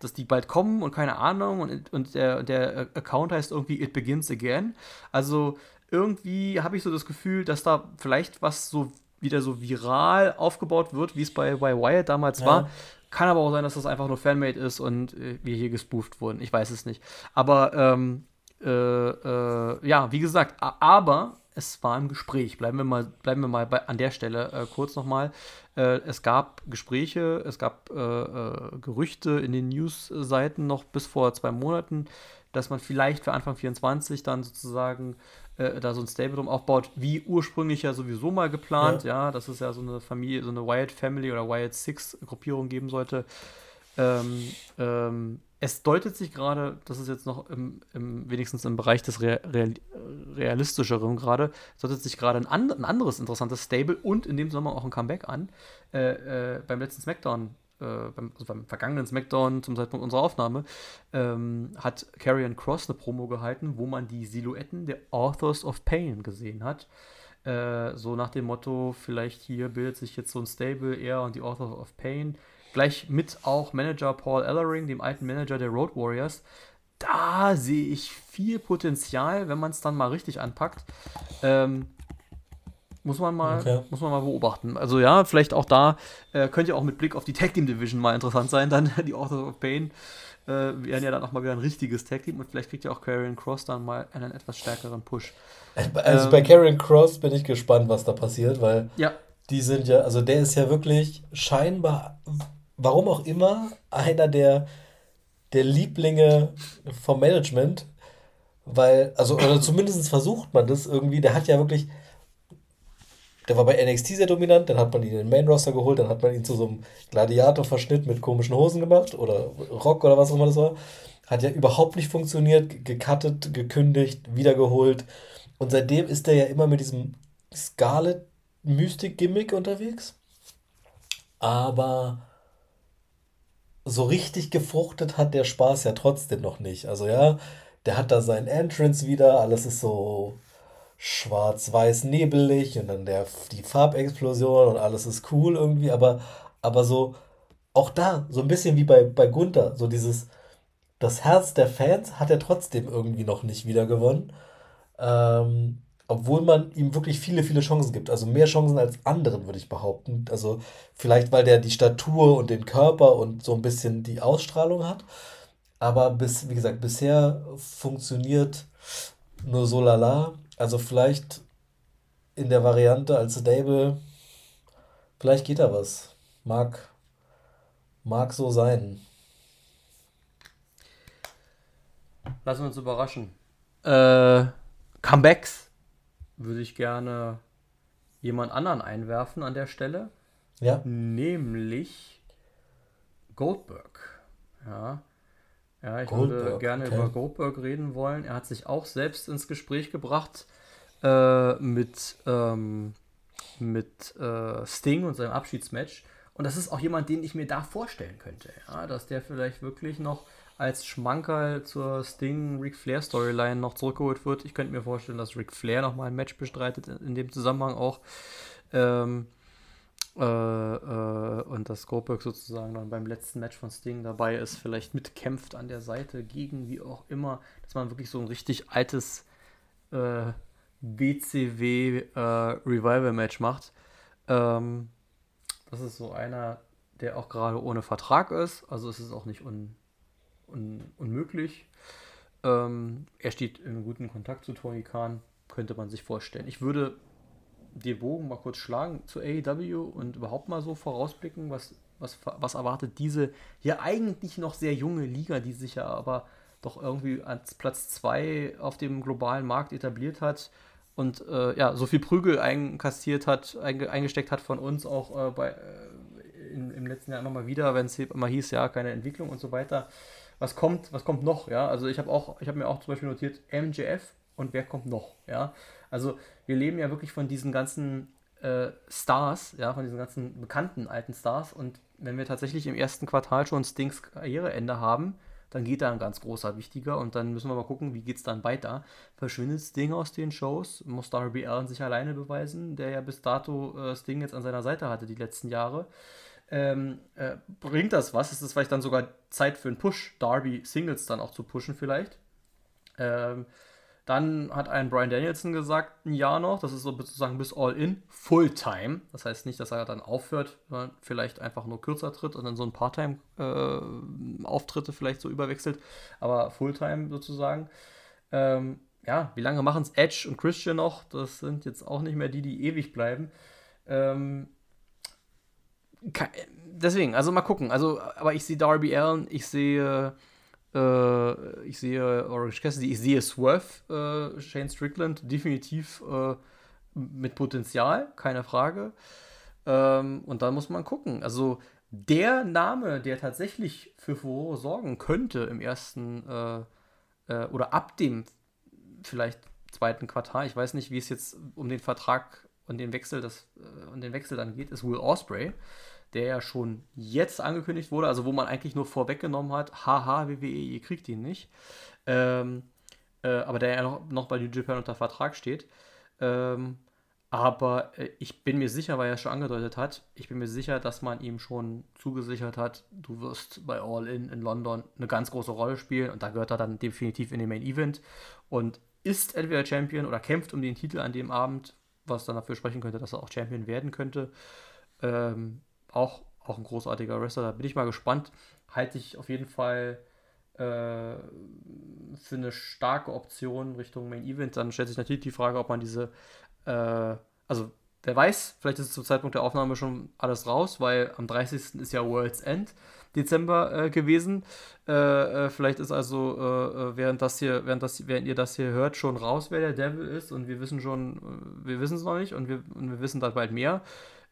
dass die bald kommen und keine Ahnung und, und der, der Account heißt irgendwie It Begins Again. Also irgendwie habe ich so das Gefühl, dass da vielleicht was so wieder so viral aufgebaut wird, wie es bei, bei Wyatt damals ja. war. Kann aber auch sein, dass das einfach nur Fanmade ist und äh, wir hier gespooft wurden. Ich weiß es nicht. Aber ähm, äh, äh, ja, wie gesagt, aber es war im Gespräch. Bleiben wir mal, bleiben wir mal bei, an der Stelle äh, kurz nochmal. Äh, es gab Gespräche, es gab äh, äh, Gerüchte in den News-Seiten noch bis vor zwei Monaten, dass man vielleicht für Anfang 24 dann sozusagen äh, da so ein Stable drum aufbaut, wie ursprünglich ja sowieso mal geplant, ja. ja, dass es ja so eine Familie, so eine Wild Family oder Wild Six Gruppierung geben sollte. Ähm, ähm, es deutet sich gerade, das ist jetzt noch im, im, wenigstens im Bereich des Real, Realistischeren gerade, deutet sich gerade ein, and, ein, anderes interessantes Stable und in dem Sommer auch ein Comeback an. Äh, äh, beim letzten SmackDown beim, also beim, vergangenen SmackDown zum Zeitpunkt unserer Aufnahme, ähm, hat Karrion Cross eine Promo gehalten, wo man die Silhouetten der Authors of Pain gesehen hat. Äh, so nach dem Motto, vielleicht hier bildet sich jetzt so ein Stable, er und die Authors of Pain. Gleich mit auch Manager Paul Ellering, dem alten Manager der Road Warriors. Da sehe ich viel Potenzial, wenn man es dann mal richtig anpackt. Ähm, muss man mal, okay. muss man mal beobachten. Also ja, vielleicht auch da äh, könnte ja auch mit Blick auf die Tag Team Division mal interessant sein. Dann [LAUGHS] die Authors of Pain äh, werden ja dann auch mal wieder ein richtiges Tag Team und vielleicht kriegt ja auch Karrion Cross dann mal einen etwas stärkeren Push. Also ähm, bei Karrion Cross bin ich gespannt, was da passiert, weil ja. die sind ja, also der ist ja wirklich scheinbar, warum auch immer, einer der, der Lieblinge vom Management, weil, also, oder zumindest versucht man das irgendwie, der hat ja wirklich der war bei NXT sehr dominant, dann hat man ihn in den Main Roster geholt, dann hat man ihn zu so einem Gladiator-Verschnitt mit komischen Hosen gemacht oder Rock oder was auch immer das war. Hat ja überhaupt nicht funktioniert, gecuttet, gekündigt, wiedergeholt. Und seitdem ist er ja immer mit diesem Scarlet Mystic Gimmick unterwegs. Aber so richtig gefruchtet hat der Spaß ja trotzdem noch nicht. Also ja, der hat da seinen Entrance wieder, alles ist so schwarz-weiß nebelig und dann der, die Farbexplosion und alles ist cool irgendwie, aber, aber so, auch da, so ein bisschen wie bei, bei Gunther, so dieses, das Herz der Fans hat er trotzdem irgendwie noch nicht wieder gewonnen. Ähm, obwohl man ihm wirklich viele, viele Chancen gibt. Also mehr Chancen als anderen, würde ich behaupten. Also vielleicht, weil der die Statur und den Körper und so ein bisschen die Ausstrahlung hat. Aber bis, wie gesagt, bisher funktioniert nur so lala. Also vielleicht in der Variante als Stable, vielleicht geht da was. Mag, mag so sein. Lassen wir uns überraschen. Äh, Comebacks würde ich gerne jemand anderen einwerfen an der Stelle. Ja. Nämlich Goldberg. Ja. Ja, ich Goldberg, würde gerne okay. über Goldberg reden wollen. Er hat sich auch selbst ins Gespräch gebracht äh, mit, ähm, mit äh, Sting und seinem Abschiedsmatch. Und das ist auch jemand, den ich mir da vorstellen könnte, ja, dass der vielleicht wirklich noch als Schmankerl zur Sting Ric Flair Storyline noch zurückgeholt wird. Ich könnte mir vorstellen, dass Ric Flair nochmal ein Match bestreitet, in dem Zusammenhang auch. Ähm, äh, äh, und dass Goldberg sozusagen dann beim letzten Match von Sting dabei ist, vielleicht mitkämpft an der Seite gegen wie auch immer, dass man wirklich so ein richtig altes äh, BCW äh, Revival Match macht. Ähm, das ist so einer, der auch gerade ohne Vertrag ist, also es ist auch nicht un, un, unmöglich. Ähm, er steht in gutem Kontakt zu Tony Khan, könnte man sich vorstellen. Ich würde den Bogen mal kurz schlagen zu AEW und überhaupt mal so vorausblicken, was, was, was erwartet diese ja eigentlich noch sehr junge Liga, die sich ja aber doch irgendwie als Platz 2 auf dem globalen Markt etabliert hat und äh, ja, so viel Prügel einkassiert hat, einge, eingesteckt hat von uns auch äh, bei, äh, in, im letzten Jahr nochmal wieder, wenn es immer hieß, ja, keine Entwicklung und so weiter. Was kommt, was kommt noch, ja? Also ich habe auch, ich habe mir auch zum Beispiel notiert, MJF und wer kommt noch, ja? Also wir leben ja wirklich von diesen ganzen äh, Stars, ja, von diesen ganzen bekannten alten Stars. Und wenn wir tatsächlich im ersten Quartal schon Stings Karriereende haben, dann geht da ein ganz großer wichtiger und dann müssen wir mal gucken, wie geht es dann weiter. Verschwindet Sting aus den Shows? Muss Darby Allen sich alleine beweisen, der ja bis dato äh, Sting jetzt an seiner Seite hatte die letzten Jahre? Ähm, äh, bringt das was? Ist es vielleicht dann sogar Zeit für einen Push, Darby Singles dann auch zu pushen vielleicht? Ähm, dann hat ein Brian Danielson gesagt, ein Jahr noch, das ist sozusagen bis All-In, Fulltime. Das heißt nicht, dass er dann aufhört, sondern vielleicht einfach nur kürzer tritt und dann so ein Part-Time-Auftritte äh, vielleicht so überwechselt, aber Fulltime sozusagen. Ähm, ja, wie lange machen es Edge und Christian noch? Das sind jetzt auch nicht mehr die, die ewig bleiben. Ähm, deswegen, also mal gucken. Also, aber ich sehe Darby Allen, ich sehe äh, ich sehe Orange Cassidy, ich sehe Swerve, äh, Shane Strickland definitiv äh, mit Potenzial, keine Frage. Ähm, und dann muss man gucken. Also der Name, der tatsächlich für Furore sorgen könnte im ersten äh, äh, oder ab dem vielleicht zweiten Quartal, ich weiß nicht, wie es jetzt um den Vertrag und den Wechsel, das, äh, und den Wechsel dann geht, ist Will Osprey der ja schon jetzt angekündigt wurde, also wo man eigentlich nur vorweggenommen hat, haha, WWE, ihr kriegt ihn nicht. Ähm, äh, aber der ja noch, noch bei New Japan unter Vertrag steht. Ähm, aber äh, ich bin mir sicher, weil er es schon angedeutet hat, ich bin mir sicher, dass man ihm schon zugesichert hat, du wirst bei All In in London eine ganz große Rolle spielen und da gehört er dann definitiv in den Main Event und ist entweder Champion oder kämpft um den Titel an dem Abend, was dann dafür sprechen könnte, dass er auch Champion werden könnte. Ähm, auch, auch ein großartiger Wrestler. Da bin ich mal gespannt. Halte ich auf jeden Fall äh, für eine starke Option Richtung Main Event. Dann stellt sich natürlich die Frage, ob man diese, äh, also wer weiß, vielleicht ist es zum Zeitpunkt der Aufnahme schon alles raus, weil am 30. ist ja World's End Dezember äh, gewesen. Äh, äh, vielleicht ist also, äh, während das hier, während das, während ihr das hier hört, schon raus, wer der Devil ist und wir wissen schon, wir wissen es noch nicht und wir, und wir wissen dann bald mehr.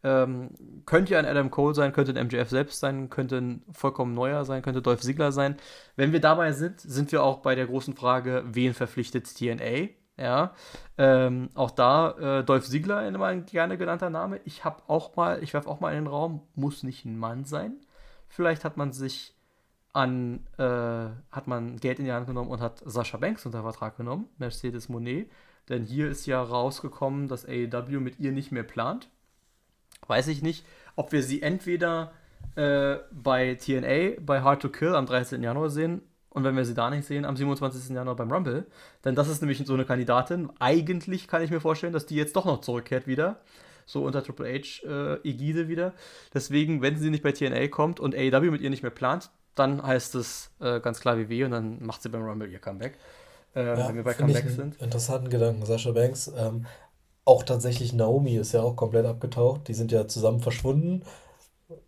Ähm, könnte ein Adam Cole sein, könnte ein MJF selbst sein, könnte ein vollkommen neuer sein, könnte Dolph Ziggler sein. Wenn wir dabei sind, sind wir auch bei der großen Frage, wen verpflichtet TNA? Ja, ähm, auch da äh, Dolph Ziggler immer ein gerne genannter Name. Ich habe auch mal, ich werfe auch mal in den Raum, muss nicht ein Mann sein. Vielleicht hat man sich an, äh, hat man Geld in die Hand genommen und hat Sascha Banks unter Vertrag genommen, Mercedes Monet. Denn hier ist ja rausgekommen, dass AEW mit ihr nicht mehr plant weiß ich nicht, ob wir sie entweder äh, bei TNA, bei Hard to Kill am 13. Januar sehen und wenn wir sie da nicht sehen, am 27. Januar beim Rumble. Denn das ist nämlich so eine Kandidatin. Eigentlich kann ich mir vorstellen, dass die jetzt doch noch zurückkehrt wieder. So unter Triple H-Ägide äh, wieder. Deswegen, wenn sie nicht bei TNA kommt und AEW mit ihr nicht mehr plant, dann heißt es äh, ganz klar WW und dann macht sie beim Rumble ihr Comeback. Äh, ja, wenn wir bei Comeback sind. Interessanten Gedanken, Sascha Banks. Ähm, auch tatsächlich Naomi ist ja auch komplett abgetaucht. Die sind ja zusammen verschwunden.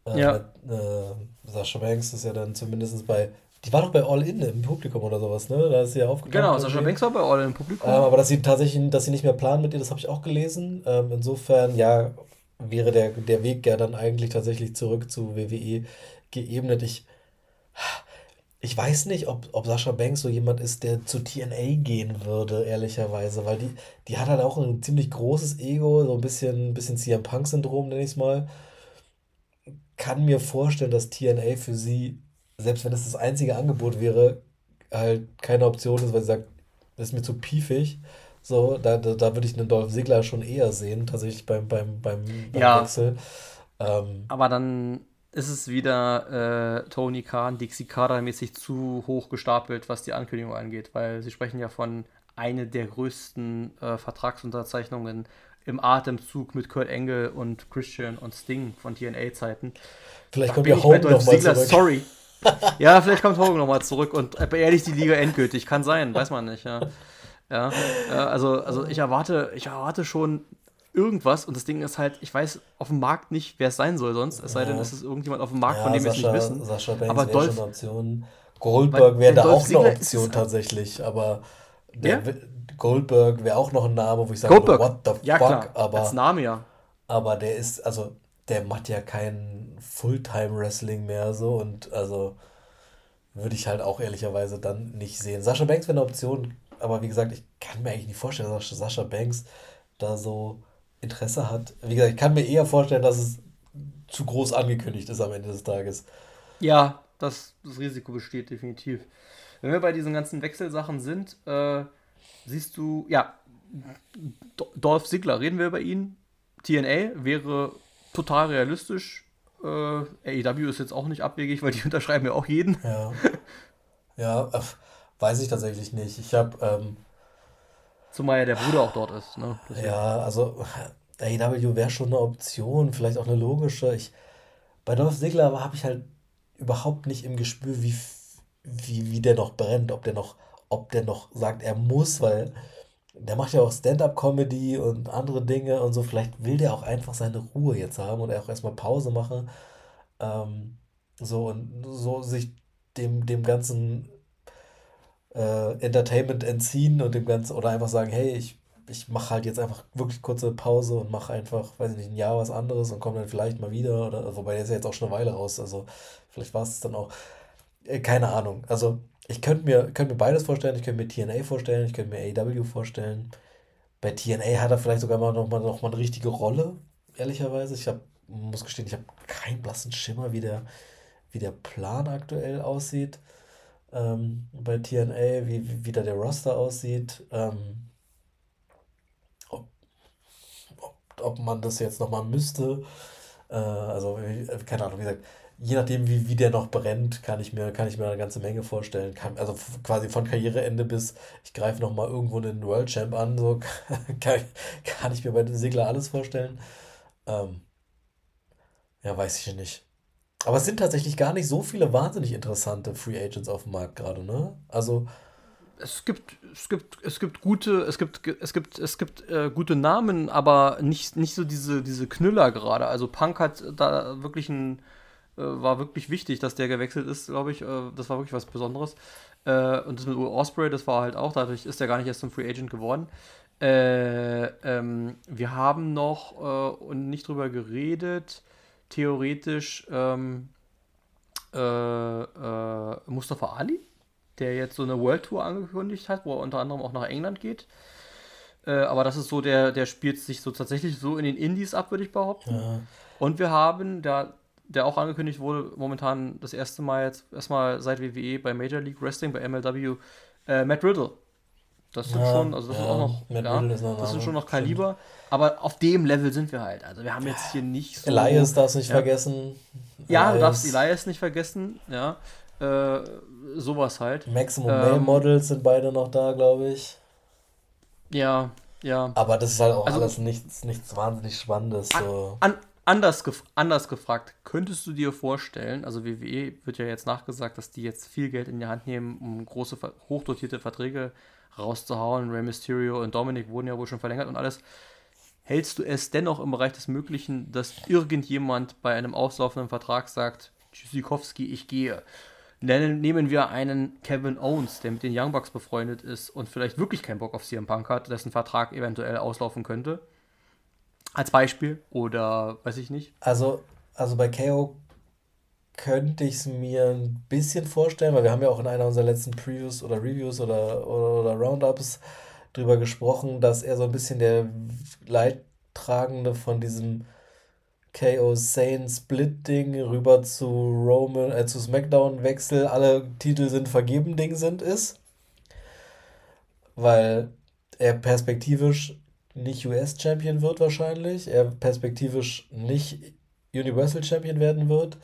Äh, ja. Äh, Sascha Banks ist ja dann zumindest bei. Die war doch bei All In im Publikum oder sowas, ne? Da ist sie ja aufgetaucht. Genau, Sascha Banks war bei All In im Publikum. Ähm, aber dass sie tatsächlich, dass sie nicht mehr planen mit ihr, das habe ich auch gelesen. Ähm, insofern, ja, wäre der, der Weg ja dann eigentlich tatsächlich zurück zu WWE geebnet. Ich ich weiß nicht, ob, ob Sascha Banks so jemand ist, der zu TNA gehen würde, ehrlicherweise, weil die, die hat halt auch ein ziemlich großes Ego, so ein bisschen, bisschen CM Punk-Syndrom, nenne ich es mal. Kann mir vorstellen, dass TNA für sie, selbst wenn es das einzige Angebot wäre, halt keine Option ist, weil sie sagt, das ist mir zu piefig. So, da, da, da würde ich einen Dolph Ziggler schon eher sehen, tatsächlich beim, beim, beim, beim ja. Wechsel. Ähm, aber dann ist es wieder äh, Tony Khan, Dixie Carter-mäßig zu hoch gestapelt, was die Ankündigung angeht, weil sie sprechen ja von einer der größten äh, Vertragsunterzeichnungen im Atemzug mit Kurt Engel und Christian und Sting von TNA-Zeiten. Vielleicht da kommt ja Hogan nochmal zurück. Sorry. [LAUGHS] ja, vielleicht kommt Hogan nochmal zurück und beerdigt die Liga endgültig. Kann sein, weiß man nicht. Ja, ja also, also ich erwarte, ich erwarte schon irgendwas und das Ding ist halt, ich weiß auf dem Markt nicht, wer es sein soll sonst, es sei denn, es ist irgendjemand auf dem Markt, ja, von dem wir es nicht wissen. Sascha Banks aber Dolph, schon eine Option. Goldberg wäre da auch eine Option tatsächlich, aber der ja? Goldberg wäre auch noch ein Name, wo ich sage, Goldberg. what the ja, fuck, klar. aber als Name ja. Aber der ist also der macht ja kein Fulltime Wrestling mehr so und also würde ich halt auch ehrlicherweise dann nicht sehen. Sascha Banks wäre eine Option, aber wie gesagt, ich kann mir eigentlich nicht vorstellen, dass Sascha Banks da so Interesse hat. Wie gesagt, ich kann mir eher vorstellen, dass es zu groß angekündigt ist am Ende des Tages. Ja, das, das Risiko besteht definitiv. Wenn wir bei diesen ganzen Wechselsachen sind, äh, siehst du, ja, Dolph Ziggler, reden wir über ihn. TNA wäre total realistisch. Äh, AEW ist jetzt auch nicht abwegig, weil die [LAUGHS] unterschreiben ja auch jeden. Ja, ja weiß ich tatsächlich nicht. Ich habe ähm, Zumal ja der Bruder auch dort ist. Ne? Ja, also AEW wäre schon eine Option, vielleicht auch eine logische. Ich, bei Dolph Ziggler habe ich halt überhaupt nicht im Gespür, wie, wie, wie der noch brennt, ob der noch, ob der noch sagt, er muss, weil der macht ja auch Stand-up-Comedy und andere Dinge und so. Vielleicht will der auch einfach seine Ruhe jetzt haben und er auch erstmal Pause machen. Ähm, so und so sich dem, dem ganzen äh, Entertainment entziehen und dem Ganzen oder einfach sagen, hey, ich, ich mache halt jetzt einfach wirklich kurze Pause und mache einfach, weiß ich nicht, ein Jahr was anderes und komme dann vielleicht mal wieder oder wobei der ist ja jetzt auch schon eine Weile raus, also vielleicht war es dann auch. Äh, keine Ahnung. Also ich könnte mir, könnt mir beides vorstellen, ich könnte mir TNA vorstellen, ich könnte mir AEW vorstellen. Bei TNA hat er vielleicht sogar mal noch mal, noch mal eine richtige Rolle, ehrlicherweise. Ich hab, muss gestehen, ich habe keinen blassen Schimmer, wie der, wie der Plan aktuell aussieht ähm, bei TNA, wie, wie, da der Roster aussieht. Ähm, ob, ob, ob man das jetzt nochmal müsste. Äh, also, keine Ahnung, wie gesagt, je nachdem, wie, wie der noch brennt, kann ich mir, kann ich mir eine ganze Menge vorstellen. Kann, also quasi von Karriereende bis ich greife nochmal irgendwo den World Champ an, so [LAUGHS] kann, kann ich mir bei den Segler alles vorstellen. Ähm, ja, weiß ich nicht. Aber es sind tatsächlich gar nicht so viele wahnsinnig interessante Free Agents auf dem Markt gerade, ne? Also. Es gibt, es gibt, es gibt gute, es gibt, es gibt, es gibt äh, gute Namen, aber nicht, nicht so diese, diese Knüller gerade. Also Punk hat da wirklich ein, äh, war wirklich wichtig, dass der gewechselt ist, glaube ich. Äh, das war wirklich was Besonderes. Äh, und das mit Will Osprey, das war halt auch, dadurch ist er gar nicht erst zum Free Agent geworden. Äh, ähm, wir haben noch äh, und nicht drüber geredet theoretisch ähm, äh, äh, Mustafa Ali, der jetzt so eine World Tour angekündigt hat, wo er unter anderem auch nach England geht. Äh, aber das ist so, der, der spielt sich so tatsächlich so in den Indies ab, würde ich behaupten. Ja. Und wir haben, der, der auch angekündigt wurde, momentan das erste Mal jetzt, erstmal seit WWE bei Major League Wrestling, bei MLW, äh, Matt Riddle. Das sind ja, schon, also das ja, ist auch noch, ja, das sind schon noch Kaliber. Aber auf dem Level sind wir halt. Also wir haben jetzt hier nicht so. Elias darfst nicht vergessen. Ja, Elias. du darfst Elias nicht vergessen, ja. Äh, sowas halt. Maximum ähm, Male Models sind beide noch da, glaube ich. Ja, ja. Aber das ist halt auch also, alles nichts, nichts wahnsinnig Spannendes. So. An, anders, gef anders gefragt, könntest du dir vorstellen, also WWE wird ja jetzt nachgesagt, dass die jetzt viel Geld in die Hand nehmen, um große, hochdotierte Verträge rauszuhauen. Rey Mysterio und Dominic wurden ja wohl schon verlängert und alles. Hältst du es dennoch im Bereich des Möglichen, dass irgendjemand bei einem auslaufenden Vertrag sagt, Tschüssikowski, ich gehe? Nehmen wir einen Kevin Owens, der mit den Young Bucks befreundet ist und vielleicht wirklich keinen Bock auf CM Punk hat, dessen Vertrag eventuell auslaufen könnte. Als Beispiel oder weiß ich nicht. Also, also bei KO könnte ich es mir ein bisschen vorstellen, weil wir haben ja auch in einer unserer letzten Previews oder Reviews oder, oder, oder Roundups drüber gesprochen, dass er so ein bisschen der Leidtragende von diesem KO Sane Split Ding rüber zu Roman, äh, zu SmackDown Wechsel, alle Titel sind vergeben Ding sind, ist. Weil er perspektivisch nicht US Champion wird wahrscheinlich, er perspektivisch nicht Universal Champion werden wird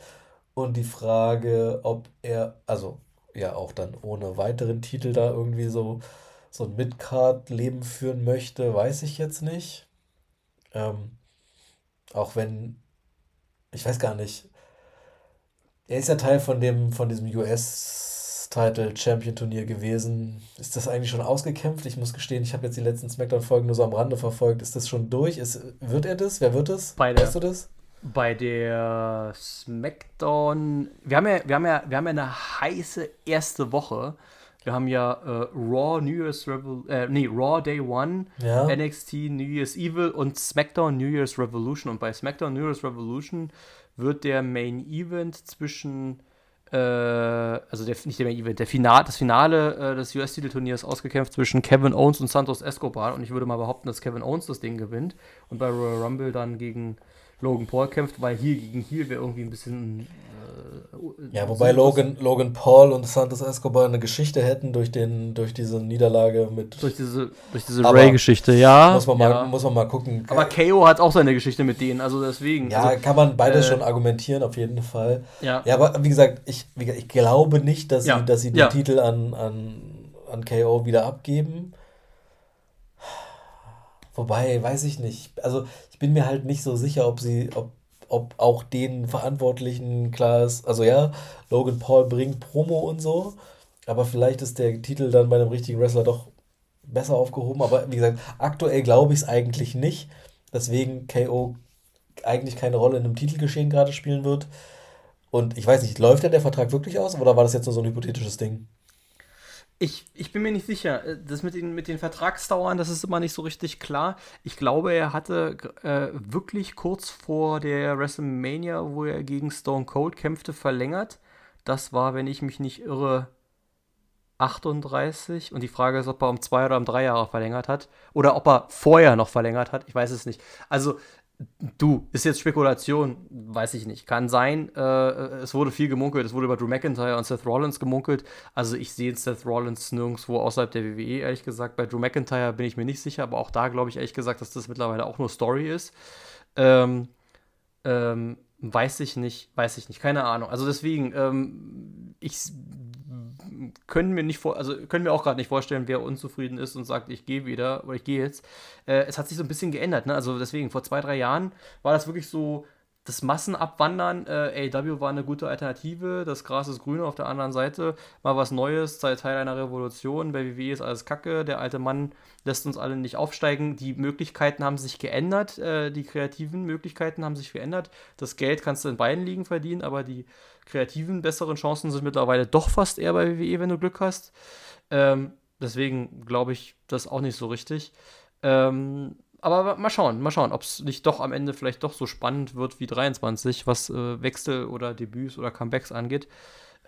und die Frage, ob er, also ja auch dann ohne weiteren Titel da irgendwie so, so ein Midcard-Leben führen möchte, weiß ich jetzt nicht. Ähm, auch wenn, ich weiß gar nicht, er ist ja Teil von dem, von diesem US-Title Champion Turnier gewesen. Ist das eigentlich schon ausgekämpft? Ich muss gestehen, ich habe jetzt die letzten Smackdown-Folgen nur so am Rande verfolgt. Ist das schon durch? Ist, wird er das? Wer wird es? Weißt du das? Bei der SmackDown, wir haben ja, wir haben ja, wir haben ja eine heiße erste Woche. Wir haben ja äh, Raw New Year's Revol äh, nee, Raw Day One, ja. NXT New Year's Evil und SmackDown New Year's Revolution. Und bei SmackDown New Year's Revolution wird der Main Event zwischen äh, also der, nicht der Main Event, der Final, das Finale äh, des US-Titelturniers ausgekämpft zwischen Kevin Owens und Santos Escobar. Und ich würde mal behaupten, dass Kevin Owens das Ding gewinnt. Und bei Royal Rumble dann gegen Logan Paul kämpft, weil hier gegen hier wäre irgendwie ein bisschen. Äh, ja, wobei Logan, Logan Paul und Santos Escobar eine Geschichte hätten durch, den, durch diese Niederlage mit. Durch diese, durch diese Ray-Geschichte, ja. Muss man, mal, ja. muss man mal gucken. Aber KO hat auch seine Geschichte mit denen, also deswegen. Ja, also, kann man beides äh, schon argumentieren, auf jeden Fall. Ja. Ja, aber wie gesagt, ich, wie gesagt, ich glaube nicht, dass ja. sie, dass sie den Titel an, an, an KO wieder abgeben. Wobei, weiß ich nicht. Also ich bin mir halt nicht so sicher, ob sie, ob, ob auch den Verantwortlichen klar ist. Also ja, Logan Paul bringt Promo und so, aber vielleicht ist der Titel dann bei einem richtigen Wrestler doch besser aufgehoben. Aber wie gesagt, aktuell glaube ich es eigentlich nicht. Deswegen KO eigentlich keine Rolle in einem Titelgeschehen gerade spielen wird. Und ich weiß nicht, läuft denn der Vertrag wirklich aus oder war das jetzt nur so ein hypothetisches Ding? Ich, ich bin mir nicht sicher. Äh, das mit den, mit den Vertragsdauern, das ist immer nicht so richtig klar. Ich glaube, er hatte äh, wirklich kurz vor der WrestleMania, wo er gegen Stone Cold kämpfte, verlängert. Das war, wenn ich mich nicht irre, 38. Und die Frage ist, ob er um zwei oder um drei Jahre verlängert hat. Oder ob er vorher noch verlängert hat. Ich weiß es nicht. Also, Du, ist jetzt Spekulation, weiß ich nicht. Kann sein. Äh, es wurde viel gemunkelt. Es wurde über Drew McIntyre und Seth Rollins gemunkelt. Also ich sehe Seth Rollins nirgendwo außerhalb der WWE, ehrlich gesagt. Bei Drew McIntyre bin ich mir nicht sicher, aber auch da glaube ich ehrlich gesagt, dass das mittlerweile auch nur Story ist. Ähm, ähm, weiß ich nicht, weiß ich nicht, keine Ahnung. Also deswegen, ähm, ich können mir nicht vor, also können wir auch gerade nicht vorstellen, wer unzufrieden ist und sagt, ich gehe wieder oder ich gehe jetzt. Äh, es hat sich so ein bisschen geändert, ne? Also deswegen, vor zwei, drei Jahren war das wirklich so, das Massenabwandern, äh, AW war eine gute Alternative, das Gras ist grün auf der anderen Seite, mal was Neues, sei Teil einer Revolution, bei WWE ist alles Kacke, der alte Mann lässt uns alle nicht aufsteigen, die Möglichkeiten haben sich geändert, äh, die kreativen Möglichkeiten haben sich geändert, das Geld kannst du in beiden Ligen verdienen, aber die kreativen, besseren Chancen sind mittlerweile doch fast eher bei WWE, wenn du Glück hast. Ähm, deswegen glaube ich das auch nicht so richtig. Ähm, aber mal schauen, mal schauen, ob es nicht doch am Ende vielleicht doch so spannend wird wie 23, was äh, Wechsel oder Debüts oder Comebacks angeht.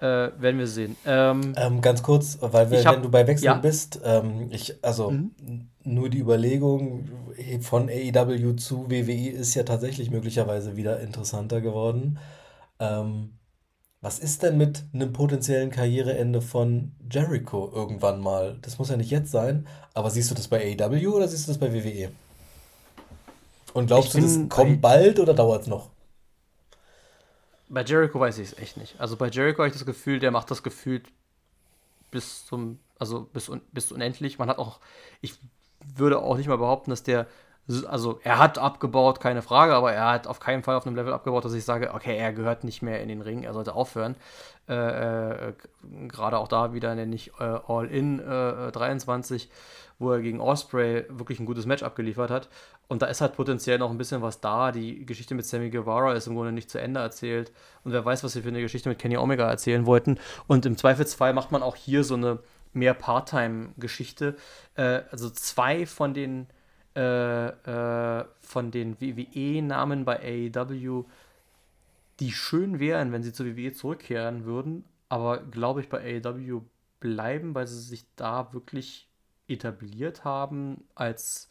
Äh, werden wir sehen. Ähm, ähm, ganz kurz, weil wir, hab, wenn du bei Wechsel ja. bist, ähm, ich, also mhm. nur die Überlegung von AEW zu WWE ist ja tatsächlich möglicherweise wieder interessanter geworden. Ähm, was ist denn mit einem potenziellen Karriereende von Jericho irgendwann mal? Das muss ja nicht jetzt sein, aber siehst du das bei AEW oder siehst du das bei WWE? Und glaubst ich du, das kommt bald oder dauert es noch? Bei Jericho weiß ich es echt nicht. Also bei Jericho habe ich das Gefühl, der macht das Gefühl bis zum, also bis, bis unendlich. Man hat auch, ich würde auch nicht mal behaupten, dass der, also er hat abgebaut, keine Frage, aber er hat auf keinen Fall auf einem Level abgebaut, dass ich sage, okay, er gehört nicht mehr in den Ring, er sollte aufhören. Äh, äh, Gerade auch da wieder nenne ich äh, All-In 23 äh, wo er gegen Osprey wirklich ein gutes Match abgeliefert hat. Und da ist halt potenziell noch ein bisschen was da. Die Geschichte mit Sammy Guevara ist im Grunde nicht zu Ende erzählt. Und wer weiß, was sie für eine Geschichte mit Kenny Omega erzählen wollten. Und im Zweifelsfall macht man auch hier so eine mehr Part-Time-Geschichte. Äh, also zwei von den, äh, äh, von den WWE-Namen bei AEW die schön wären, wenn sie zur WWE zurückkehren würden, aber glaube ich bei AEW bleiben, weil sie sich da wirklich etabliert haben als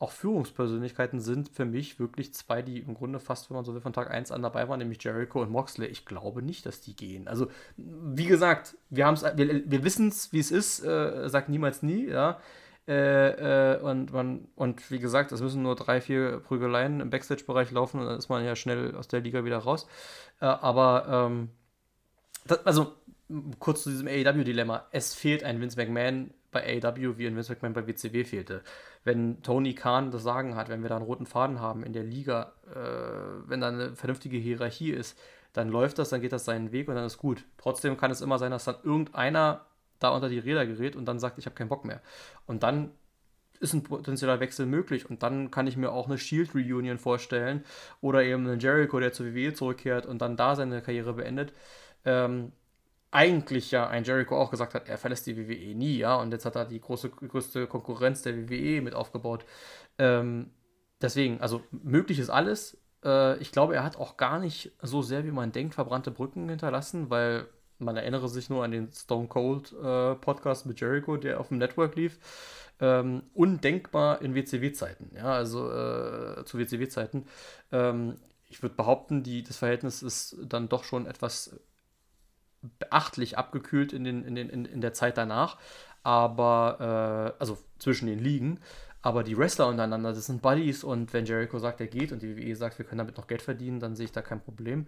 auch Führungspersönlichkeiten sind für mich wirklich zwei, die im Grunde fast, wenn man so will, von Tag 1 an dabei waren, nämlich Jericho und Moxley. Ich glaube nicht, dass die gehen. Also, wie gesagt, wir, wir, wir wissen es, wie es ist, äh, sagt niemals nie, ja. Äh, äh, und, man, und wie gesagt, es müssen nur drei, vier Prügeleien im Backstage-Bereich laufen und dann ist man ja schnell aus der Liga wieder raus. Äh, aber, ähm, das, also, kurz zu diesem AEW-Dilemma. Es fehlt ein Vince McMahon bei AEW, wie ein Vince McMahon bei WCW fehlte. Wenn Tony Khan das Sagen hat, wenn wir da einen roten Faden haben in der Liga, äh, wenn da eine vernünftige Hierarchie ist, dann läuft das, dann geht das seinen Weg und dann ist gut. Trotzdem kann es immer sein, dass dann irgendeiner da unter die Räder gerät und dann sagt, ich habe keinen Bock mehr. Und dann ist ein potenzieller Wechsel möglich und dann kann ich mir auch eine Shield Reunion vorstellen oder eben einen Jericho, der zur WWE zurückkehrt und dann da seine Karriere beendet. Ähm, eigentlich ja ein Jericho auch gesagt hat, er verlässt die WWE nie, ja, und jetzt hat er die große, größte Konkurrenz der WWE mit aufgebaut. Ähm, deswegen, also möglich ist alles. Äh, ich glaube, er hat auch gar nicht so sehr, wie man denkt, verbrannte Brücken hinterlassen, weil man erinnere sich nur an den Stone Cold äh, Podcast mit Jericho, der auf dem Network lief. Ähm, undenkbar in WCW-Zeiten, ja, also äh, zu WCW-Zeiten. Ähm, ich würde behaupten, die, das Verhältnis ist dann doch schon etwas beachtlich abgekühlt in, den, in, den, in, in der Zeit danach, aber äh, also zwischen den Ligen. Aber die Wrestler untereinander, das sind Buddies und wenn Jericho sagt, er geht und die WWE sagt, wir können damit noch Geld verdienen, dann sehe ich da kein Problem.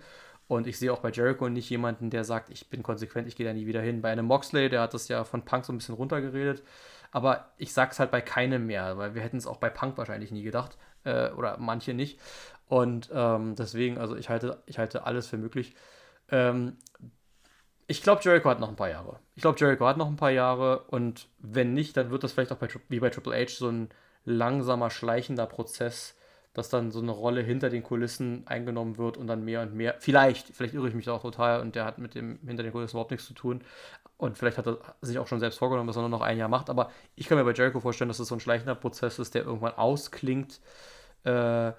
Und ich sehe auch bei Jericho nicht jemanden, der sagt, ich bin konsequent, ich gehe da nie wieder hin. Bei einem Moxley, der hat das ja von Punk so ein bisschen runtergeredet. Aber ich sag's halt bei keinem mehr, weil wir hätten es auch bei Punk wahrscheinlich nie gedacht. Äh, oder manche nicht. Und ähm, deswegen, also ich halte, ich halte alles für möglich. Ähm, ich glaube, Jericho hat noch ein paar Jahre. Ich glaube, Jericho hat noch ein paar Jahre und wenn nicht, dann wird das vielleicht auch bei, wie bei Triple H so ein langsamer, schleichender Prozess, dass dann so eine Rolle hinter den Kulissen eingenommen wird und dann mehr und mehr. Vielleicht, vielleicht irre ich mich da auch total und der hat mit dem hinter den Kulissen überhaupt nichts zu tun. Und vielleicht hat er sich auch schon selbst vorgenommen, dass er nur noch ein Jahr macht. Aber ich kann mir bei Jericho vorstellen, dass das so ein schleichender Prozess ist, der irgendwann ausklingt. Äh,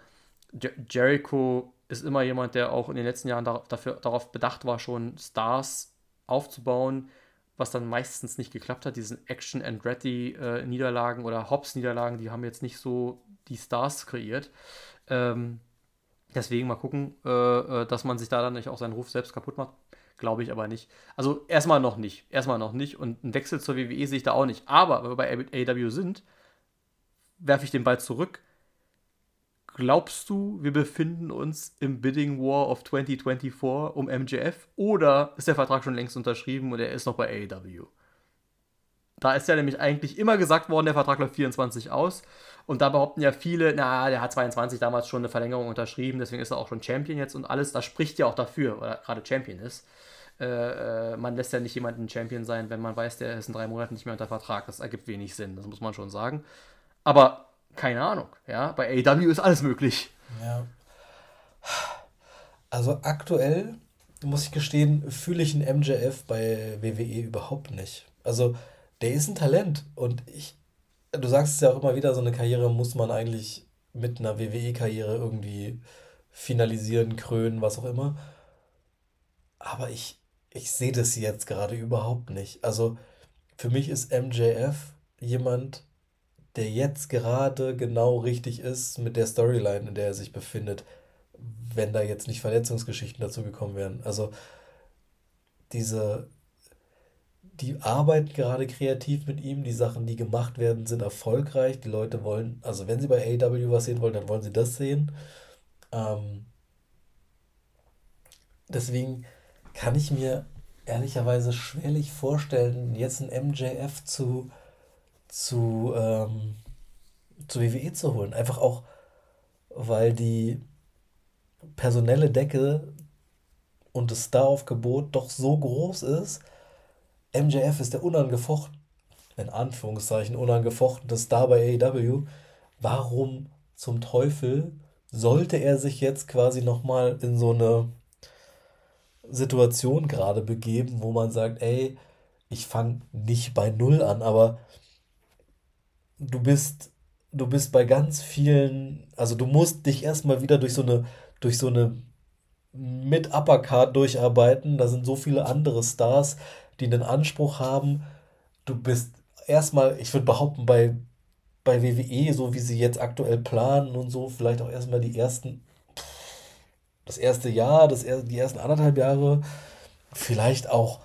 Jericho ist immer jemand, der auch in den letzten Jahren dafür, darauf bedacht war, schon Stars aufzubauen, was dann meistens nicht geklappt hat. Diesen Action and Ready äh, Niederlagen oder Hobbs Niederlagen, die haben jetzt nicht so die Stars kreiert. Ähm, deswegen mal gucken, äh, äh, dass man sich da dann nicht auch seinen Ruf selbst kaputt macht. Glaube ich aber nicht. Also erstmal noch nicht. Erstmal noch nicht. Und einen Wechsel zur WWE sehe ich da auch nicht. Aber wenn wir bei AW sind, werfe ich den Ball zurück Glaubst du, wir befinden uns im Bidding War of 2024 um MJF oder ist der Vertrag schon längst unterschrieben und er ist noch bei AEW? Da ist ja nämlich eigentlich immer gesagt worden, der Vertrag läuft 24 aus. Und da behaupten ja viele, na, der hat 22 damals schon eine Verlängerung unterschrieben, deswegen ist er auch schon Champion jetzt und alles. Das spricht ja auch dafür, weil er gerade Champion ist. Äh, äh, man lässt ja nicht jemanden Champion sein, wenn man weiß, der ist in drei Monaten nicht mehr unter Vertrag. Das ergibt wenig Sinn, das muss man schon sagen. Aber keine Ahnung. Ja, bei AEW ist alles möglich. Ja. Also aktuell, muss ich gestehen, fühle ich einen MJF bei WWE überhaupt nicht. Also, der ist ein Talent und ich, du sagst es ja auch immer wieder, so eine Karriere muss man eigentlich mit einer WWE-Karriere irgendwie finalisieren, krönen, was auch immer. Aber ich, ich sehe das jetzt gerade überhaupt nicht. Also, für mich ist MJF jemand, der jetzt gerade genau richtig ist mit der Storyline, in der er sich befindet, wenn da jetzt nicht Verletzungsgeschichten dazu gekommen wären. Also diese, die arbeiten gerade kreativ mit ihm, die Sachen, die gemacht werden, sind erfolgreich. Die Leute wollen, also wenn sie bei AW was sehen wollen, dann wollen sie das sehen. Ähm, deswegen kann ich mir ehrlicherweise schwerlich vorstellen, jetzt ein MJF zu zu, ähm, zu WWE zu holen. Einfach auch, weil die personelle Decke und das Star-Aufgebot doch so groß ist. MJF ist der unangefochten, in Anführungszeichen unangefochtene Star bei AEW. Warum zum Teufel sollte er sich jetzt quasi nochmal in so eine Situation gerade begeben, wo man sagt, ey, ich fange nicht bei Null an, aber du bist, du bist bei ganz vielen, also du musst dich erstmal wieder durch so eine, durch so eine mit Uppercard durcharbeiten. Da sind so viele andere Stars, die einen Anspruch haben. Du bist erstmal, ich würde behaupten, bei, bei WWE, so wie sie jetzt aktuell planen und so, vielleicht auch erstmal die ersten, das erste Jahr, das, die ersten anderthalb Jahre, vielleicht auch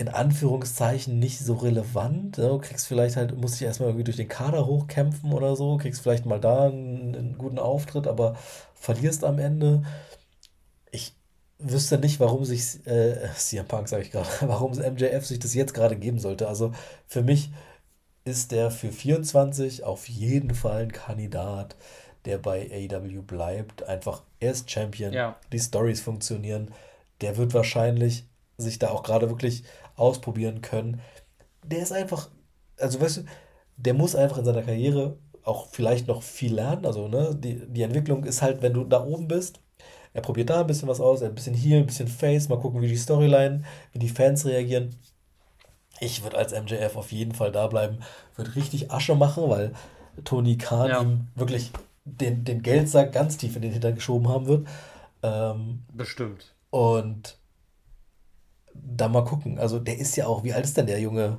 in Anführungszeichen nicht so relevant. Du kriegst vielleicht halt, musst dich erstmal irgendwie durch den Kader hochkämpfen oder so, kriegst vielleicht mal da einen, einen guten Auftritt, aber verlierst am Ende. Ich wüsste nicht, warum sich äh, [LAUGHS] CM Punk, sage ich gerade, warum MJF sich das jetzt gerade geben sollte. Also für mich ist der für 24 auf jeden Fall ein Kandidat, der bei AEW bleibt. Einfach, er ist Champion, ja. die Stories funktionieren. Der wird wahrscheinlich sich da auch gerade wirklich ausprobieren können. Der ist einfach, also weißt du, der muss einfach in seiner Karriere auch vielleicht noch viel lernen. Also, ne, die, die Entwicklung ist halt, wenn du da oben bist, er probiert da ein bisschen was aus, ein bisschen hier, ein bisschen Face, mal gucken, wie die Storyline, wie die Fans reagieren. Ich würde als MJF auf jeden Fall da bleiben, würde richtig Asche machen, weil Tony Khan ja. ihm wirklich den, den Geldsack ganz tief in den Hintern geschoben haben wird. Ähm, Bestimmt. Und da mal gucken. Also der ist ja auch, wie alt ist denn der Junge?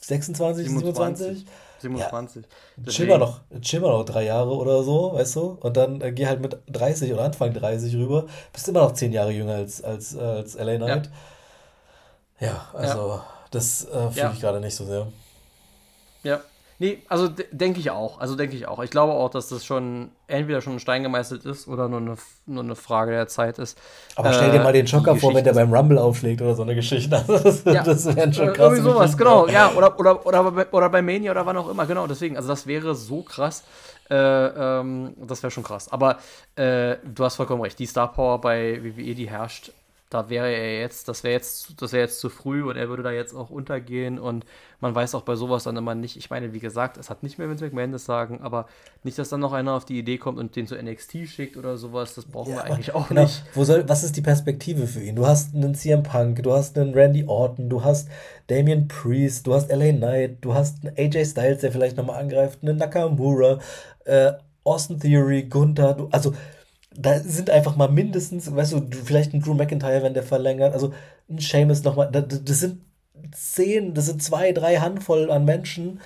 26, 27? 27. Ja, chill, mal noch, chill mal noch drei Jahre oder so, weißt du? Und dann äh, geh halt mit 30 oder Anfang 30 rüber. Bist immer noch zehn Jahre jünger als, als, äh, als LA Knight. Ja, ja also ja. das äh, fühle ich gerade nicht so sehr. Ja, Nee, also denke ich auch. Also denke ich auch. Ich glaube auch, dass das schon entweder schon ein Stein gemeißelt ist oder nur eine, nur eine Frage der Zeit ist. Aber stell dir mal den Schocker vor, wenn der beim Rumble aufschlägt oder so eine Geschichte. [LAUGHS] das, ja, das wären schon krass. Irgendwie sowas, genau. Ja, oder, oder, oder, oder bei Mania oder wann auch immer. Genau, deswegen. Also das wäre so krass. Äh, ähm, das wäre schon krass. Aber äh, du hast vollkommen recht. Die Star Power bei WWE, die herrscht da wäre er jetzt, das wäre jetzt, das wäre jetzt zu früh und er würde da jetzt auch untergehen und man weiß auch bei sowas dann immer nicht, ich meine, wie gesagt, es hat nicht mehr Vince McMahon das sagen, aber nicht, dass dann noch einer auf die Idee kommt und den zu NXT schickt oder sowas, das brauchen ja, wir eigentlich auch genau. nicht. Wo soll, was ist die Perspektive für ihn? Du hast einen CM Punk, du hast einen Randy Orton, du hast Damian Priest, du hast LA Knight, du hast einen AJ Styles, der vielleicht nochmal angreift, einen Nakamura, äh, Austin Theory, Gunther, du, also da sind einfach mal mindestens, weißt du, vielleicht ein Drew McIntyre, wenn der verlängert, also ein Seamus nochmal, das, das sind zehn, das sind zwei, drei Handvoll an Menschen,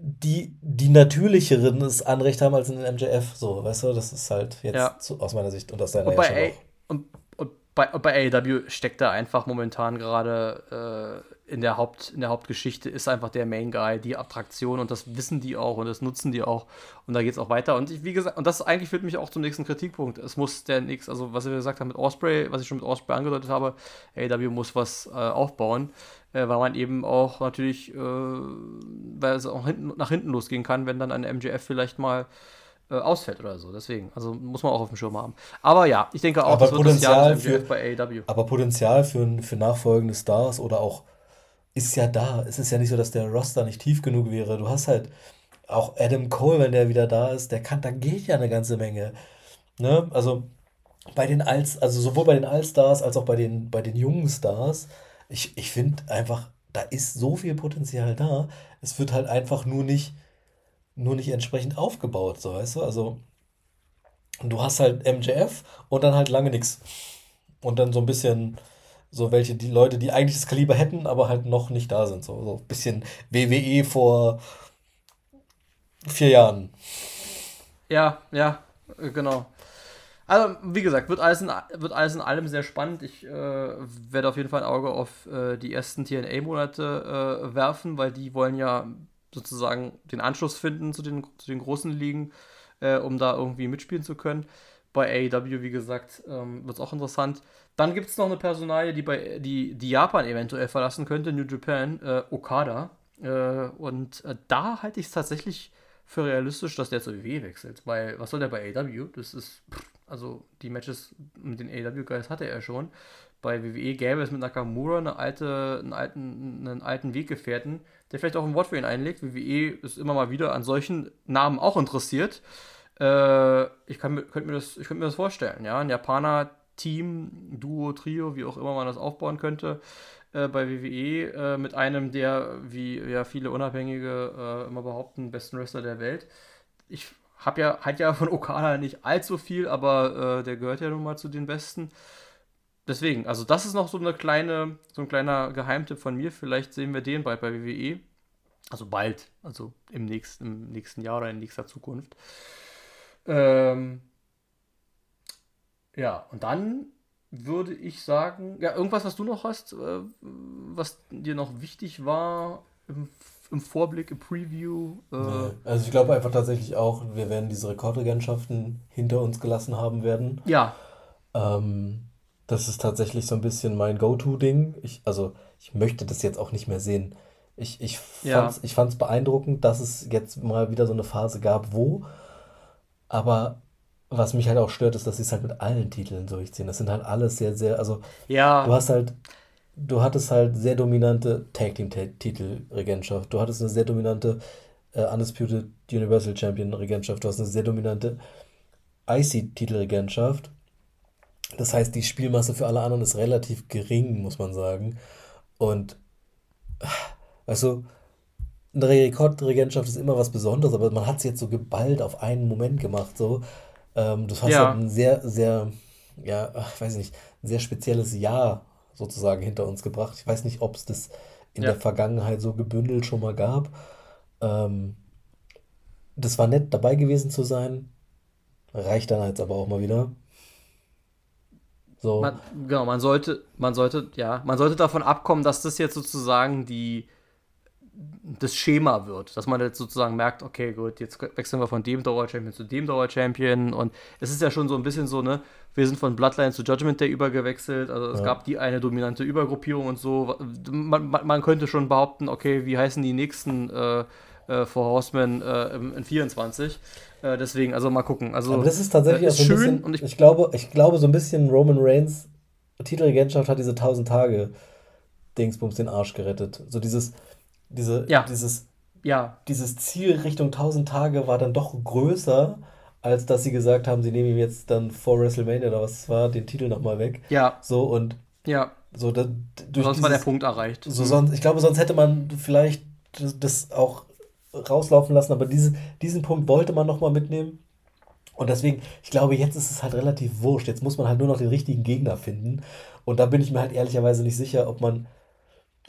die die natürlicheren das Anrecht haben als ein MJF, so, weißt du, das ist halt jetzt ja. zu, aus meiner Sicht und aus deiner und bei, ja und, und bei, bei AEW steckt da einfach momentan gerade äh, in der, Haupt, in der Hauptgeschichte ist einfach der Main Guy, die Attraktion und das wissen die auch und das nutzen die auch und da geht es auch weiter. Und ich, wie gesagt, und das eigentlich führt mich auch zum nächsten Kritikpunkt. Es muss der nächste, also was wir gesagt haben mit Osprey, was ich schon mit Osprey angedeutet habe, AW muss was äh, aufbauen, äh, weil man eben auch natürlich, äh, weil es auch hinten, nach hinten losgehen kann, wenn dann ein MJF vielleicht mal äh, ausfällt oder so. Deswegen, also muss man auch auf dem Schirm haben. Aber ja, ich denke auch, aber das Potenzial das für, bei AW. Aber Potenzial für, für nachfolgende Stars oder auch ist ja da. Es ist ja nicht so, dass der Roster nicht tief genug wäre. Du hast halt auch Adam Cole, wenn der wieder da ist, der kann, da geht ja eine ganze Menge. Ne? Also bei den Alts, also sowohl bei den Allstars als auch bei den, bei den jungen Stars, ich, ich finde einfach, da ist so viel Potenzial da. Es wird halt einfach nur nicht, nur nicht entsprechend aufgebaut, so weißt du? Also, du hast halt MJF und dann halt lange nichts. Und dann so ein bisschen so welche, die Leute, die eigentlich das Kaliber hätten, aber halt noch nicht da sind. So, so ein bisschen WWE vor vier Jahren. Ja, ja, genau. Also, wie gesagt, wird alles in, wird alles in allem sehr spannend. Ich äh, werde auf jeden Fall ein Auge auf äh, die ersten TNA-Monate äh, werfen, weil die wollen ja sozusagen den Anschluss finden zu den, zu den großen Ligen, äh, um da irgendwie mitspielen zu können. Bei AEW, wie gesagt, ähm, wird es auch interessant. Dann gibt es noch eine Personalie, die, bei, die, die Japan eventuell verlassen könnte, New Japan, äh, Okada. Äh, und äh, da halte ich es tatsächlich für realistisch, dass der zur WWE wechselt. Weil, was soll der bei AEW? Das ist, also die Matches mit den AEW-Guys hatte er schon. Bei WWE gäbe es mit Nakamura eine alte, einen, alten, einen alten Weggefährten, der vielleicht auch ein Wort für ihn einlegt. WWE ist immer mal wieder an solchen Namen auch interessiert. Äh, ich kann, könnte mir, das, könnte mir das vorstellen, ja. Ein Japaner Team, Duo, Trio, wie auch immer man das aufbauen könnte, äh, bei WWE äh, mit einem der, wie ja viele Unabhängige äh, immer behaupten, besten Wrestler der Welt. Ich hab ja, hat ja von Okada nicht allzu viel, aber äh, der gehört ja nun mal zu den Besten. Deswegen, also das ist noch so eine kleine, so ein kleiner Geheimtipp von mir. Vielleicht sehen wir den bald bei WWE. Also bald, also im nächsten, im nächsten Jahr oder in nächster Zukunft. Ähm, ja, und dann würde ich sagen, ja, irgendwas, was du noch hast, äh, was dir noch wichtig war im, im Vorblick, im Preview? Äh, nee. Also ich glaube einfach tatsächlich auch, wir werden diese Rekordregentschaften hinter uns gelassen haben werden. Ja. Ähm, das ist tatsächlich so ein bisschen mein Go-To-Ding. Ich, also ich möchte das jetzt auch nicht mehr sehen. Ich, ich fand es ja. beeindruckend, dass es jetzt mal wieder so eine Phase gab, wo. Aber was mich halt auch stört, ist, dass sie es halt mit allen Titeln durchziehen. Das sind halt alles sehr, sehr, also ja. du hast halt, du hattest halt sehr dominante Tag Team Titel Regentschaft. Du hattest eine sehr dominante äh, Undisputed Universal Champion Regentschaft. Du hast eine sehr dominante IC Titel Regentschaft. Das heißt, die Spielmasse für alle anderen ist relativ gering, muss man sagen. Und also eine Rekordregentschaft ist immer was Besonderes, aber man hat es jetzt so geballt auf einen Moment gemacht. So. Ähm, du hast ja. halt ein sehr, sehr, ja, ich weiß nicht, ein sehr spezielles Jahr sozusagen hinter uns gebracht. Ich weiß nicht, ob es das in ja. der Vergangenheit so gebündelt schon mal gab. Ähm, das war nett, dabei gewesen zu sein. Reicht dann jetzt aber auch mal wieder. So. Man, genau, man sollte, man sollte, ja, man sollte davon abkommen, dass das jetzt sozusagen die das Schema wird, dass man jetzt sozusagen merkt, okay, gut, jetzt wechseln wir von dem Dauer-Champion zu dem Dauer-Champion und es ist ja schon so ein bisschen so, ne, wir sind von Bloodline zu Judgment Day übergewechselt, also es ja. gab die eine dominante Übergruppierung und so, man, man, man, könnte schon behaupten, okay, wie heißen die nächsten äh, äh, For Horsemen äh, in 24, äh, deswegen, also mal gucken. Also, Aber das ist tatsächlich ist schön bisschen, und ich, ich, glaube, ich glaube so ein bisschen Roman Reigns Titelregentschaft hat diese 1000 Tage Dingsbums den Arsch gerettet. So dieses diese, ja. Dieses, ja. dieses Ziel Richtung 1000 Tage war dann doch größer, als dass sie gesagt haben, sie nehmen ihm jetzt dann vor WrestleMania oder was es war, den Titel nochmal weg. Ja. So und. Ja. So, da, durch sonst dieses, war der Punkt erreicht. So, sonst, ich glaube, sonst hätte man vielleicht das auch rauslaufen lassen, aber diese, diesen Punkt wollte man nochmal mitnehmen. Und deswegen, ich glaube, jetzt ist es halt relativ wurscht. Jetzt muss man halt nur noch den richtigen Gegner finden. Und da bin ich mir halt ehrlicherweise nicht sicher, ob man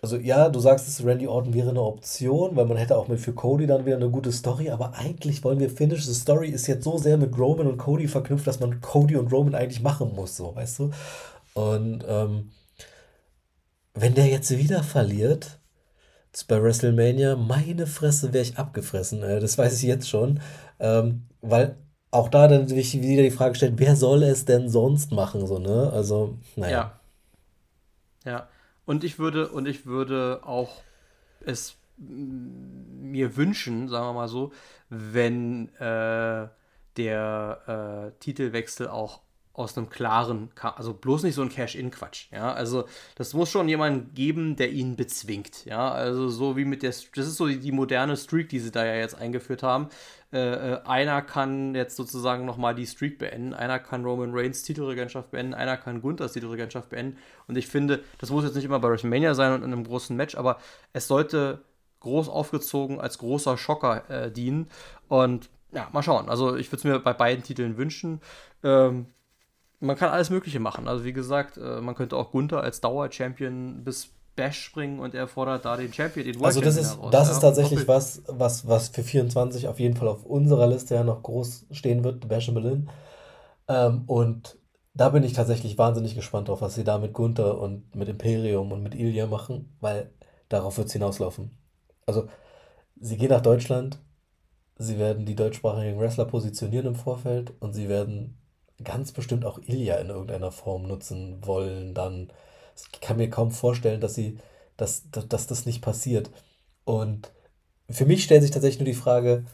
also ja, du sagst es, Randy Orton wäre eine Option, weil man hätte auch mit für Cody dann wieder eine gute Story, aber eigentlich wollen wir Finish. The Story ist jetzt so sehr mit Roman und Cody verknüpft, dass man Cody und Roman eigentlich machen muss, so, weißt du? Und ähm, wenn der jetzt wieder verliert, bei WrestleMania, meine Fresse wäre ich abgefressen, äh, das weiß ich jetzt schon, ähm, weil auch da dann sich wieder die Frage stellt, wer soll es denn sonst machen, so, ne? Also, naja. Ja. Ja. Und ich würde, und ich würde auch es mir wünschen, sagen wir mal so, wenn äh, der äh, Titelwechsel auch aus einem klaren, also bloß nicht so ein Cash-In-Quatsch, ja, also das muss schon jemand geben, der ihn bezwingt, ja, also so wie mit der, das ist so die, die moderne Streak, die sie da ja jetzt eingeführt haben, äh, äh, einer kann jetzt sozusagen nochmal die Streak beenden, einer kann Roman Reigns Titelregentschaft beenden, einer kann Gunthers Titelregentschaft beenden. Und ich finde, das muss jetzt nicht immer bei WrestleMania sein und in einem großen Match, aber es sollte groß aufgezogen als großer Schocker äh, dienen. Und ja, mal schauen. Also ich würde es mir bei beiden Titeln wünschen. Ähm, man kann alles Mögliche machen. Also wie gesagt, äh, man könnte auch Gunther als Dauer-Champion bis Bash springen und er fordert da den Champion, den World Also das ist, heraus, das ja, ist tatsächlich was, was, was für 24 auf jeden Fall auf unserer Liste ja noch groß stehen wird, Bash in Berlin. Ähm, und da bin ich tatsächlich wahnsinnig gespannt drauf, was sie da mit Gunther und mit Imperium und mit Ilya machen, weil darauf wird es hinauslaufen. Also, sie gehen nach Deutschland, sie werden die deutschsprachigen Wrestler positionieren im Vorfeld und sie werden ganz bestimmt auch Ilya in irgendeiner Form nutzen wollen, dann. Ich kann mir kaum vorstellen, dass sie, dass, dass, dass das nicht passiert. Und für mich stellt sich tatsächlich nur die Frage,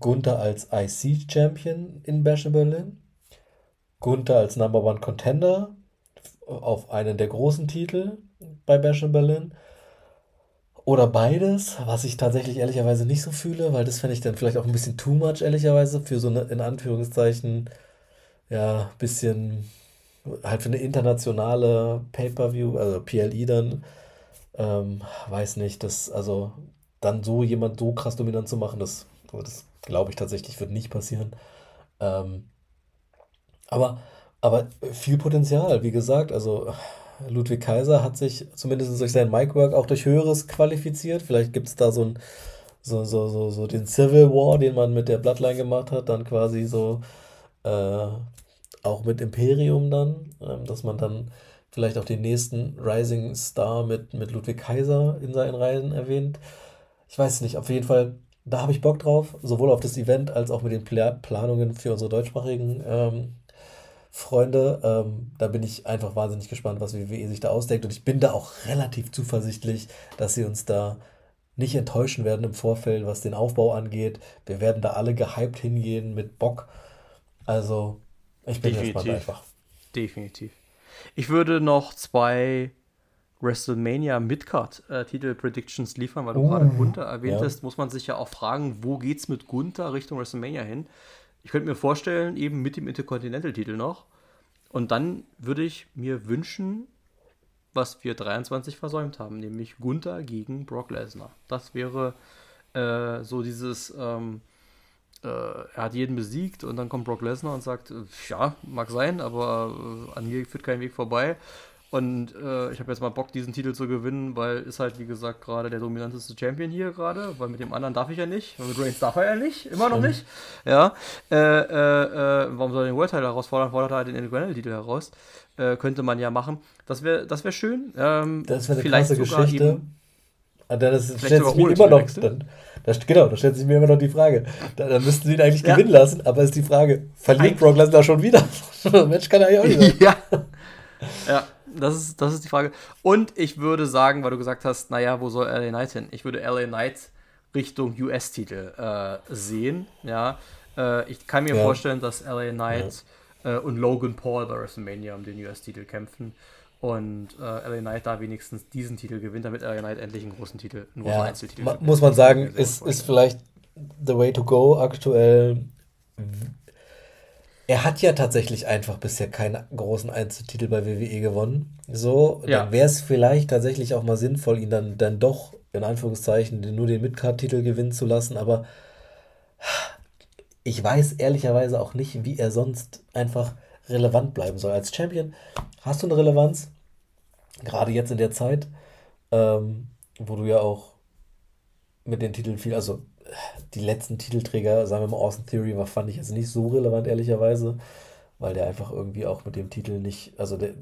Gunther als IC-Champion in Bash in Berlin, Gunther als Number One Contender auf einen der großen Titel bei Bash in Berlin oder beides, was ich tatsächlich ehrlicherweise nicht so fühle, weil das fände ich dann vielleicht auch ein bisschen too much, ehrlicherweise, für so eine, in Anführungszeichen, ja, bisschen halt für eine internationale Pay-Per-View, also PLI dann, ähm, weiß nicht, das, also dann so jemand so krass dominant zu machen, das das glaube ich tatsächlich wird nicht passieren. Ähm, aber, aber viel Potenzial, wie gesagt. Also Ludwig Kaiser hat sich zumindest durch sein Micwork auch durch Höheres qualifiziert. Vielleicht gibt es da so ein so, so, so, so den Civil War, den man mit der Bloodline gemacht hat, dann quasi so äh, auch mit Imperium dann, ähm, dass man dann vielleicht auch den nächsten Rising Star mit, mit Ludwig Kaiser in seinen Reihen erwähnt. Ich weiß nicht, auf jeden Fall, da habe ich Bock drauf, sowohl auf das Event als auch mit den Pla Planungen für unsere deutschsprachigen ähm, Freunde. Ähm, da bin ich einfach wahnsinnig gespannt, was WWE sich da ausdenkt. Und ich bin da auch relativ zuversichtlich, dass sie uns da nicht enttäuschen werden im Vorfeld, was den Aufbau angeht. Wir werden da alle gehypt hingehen mit Bock. Also, ich bin Definitiv. gespannt einfach. Definitiv. Ich würde noch zwei WrestleMania Midcard-Titel Predictions liefern, weil du Oh, gerade Gunther erwähnt ja. hast, muss man sich ja auch fragen, wo geht's mit Gunther Richtung WrestleMania hin? Ich könnte mir vorstellen, eben mit dem Intercontinental-Titel noch. Und dann würde ich mir wünschen, was wir 23 versäumt haben, nämlich Gunther gegen Brock Lesnar. Das wäre äh, so dieses, ähm, äh, er hat jeden besiegt und dann kommt Brock Lesnar und sagt, äh, ja, mag sein, aber äh, an mir führt kein Weg vorbei. Und äh, ich habe jetzt mal Bock, diesen Titel zu gewinnen, weil ist halt, wie gesagt, gerade der dominanteste Champion hier gerade, weil mit dem anderen darf ich ja nicht, weil mit Reigns darf er ja nicht, immer noch nicht. Ja, äh, äh, äh, warum soll er den World Title herausfordern? Fordert er halt den Intercontinental-Titel heraus. Könnte man ja machen. Das wäre das wär schön. Ähm, Das wäre eine vielleicht sogar Geschichte. eben- Und dann ist, stellt sich mir immer noch, dann, das, genau, da stellt sich mir immer noch die Frage. Da, dann müssten sie ihn eigentlich Ja. gewinnen lassen, aber ist die Frage, verliert Eigentlich- Brock Lesnar schon wieder? [LAUGHS] Mensch, kann er ja auch nicht [LAUGHS] sein. ja. ja, das ist, das ist die Frage. Und ich würde sagen, weil du gesagt hast, naja, wo soll LA Knight hin? Ich würde LA Knight Richtung US-Titel äh, sehen. Ja, äh, ich kann mir Ja. vorstellen, dass LA Knight äh, und Logan Paul bei WrestleMania um den US-Titel kämpfen. Und äh, LA Knight da wenigstens diesen Titel gewinnt, damit LA Knight endlich einen großen Titel, einen großen Ja, Einzeltitel gewinnt. muss man sagen, ist, ist vielleicht the way to go aktuell. Er hat ja tatsächlich einfach bisher keine großen Einzeltitel bei WWE gewonnen. So, Ja. dann wäre es vielleicht tatsächlich auch mal sinnvoll, ihn dann, dann doch, in Anführungszeichen, nur den Midcard-Titel gewinnen zu lassen. Aber ich weiß ehrlicherweise auch nicht, wie er sonst einfach relevant bleiben soll. Als Champion hast du eine Relevanz, gerade jetzt in der Zeit, ähm, wo du ja auch mit den Titeln viel, also die letzten Titelträger, sagen wir mal Austin Theory, war, fand ich jetzt nicht so relevant, ehrlicherweise, weil der einfach irgendwie auch mit dem Titel nicht, also der,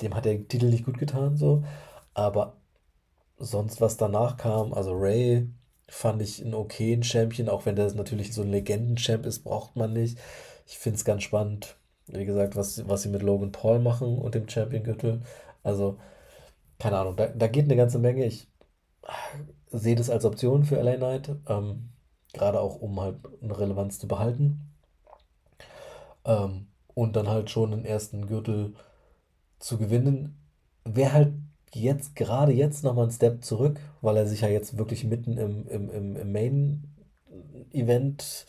dem hat der Titel nicht gut getan, so, aber sonst, was danach kam, also Ray fand ich einen okayen Champion, auch wenn der natürlich so ein Legenden-Champ ist, braucht man nicht. Ich finde es ganz spannend, wie gesagt, was, was sie mit Logan Paul machen und dem Champion-Gürtel. Also, keine Ahnung, da, da geht eine ganze Menge. Ich sehe das als Option für LA Knight, ähm, gerade auch um halt eine Relevanz zu behalten. Ähm, und dann halt schon den ersten Gürtel zu gewinnen. Wäre halt jetzt, gerade jetzt nochmal ein Step zurück, weil er sich ja jetzt wirklich mitten im, im, im, im Main-Event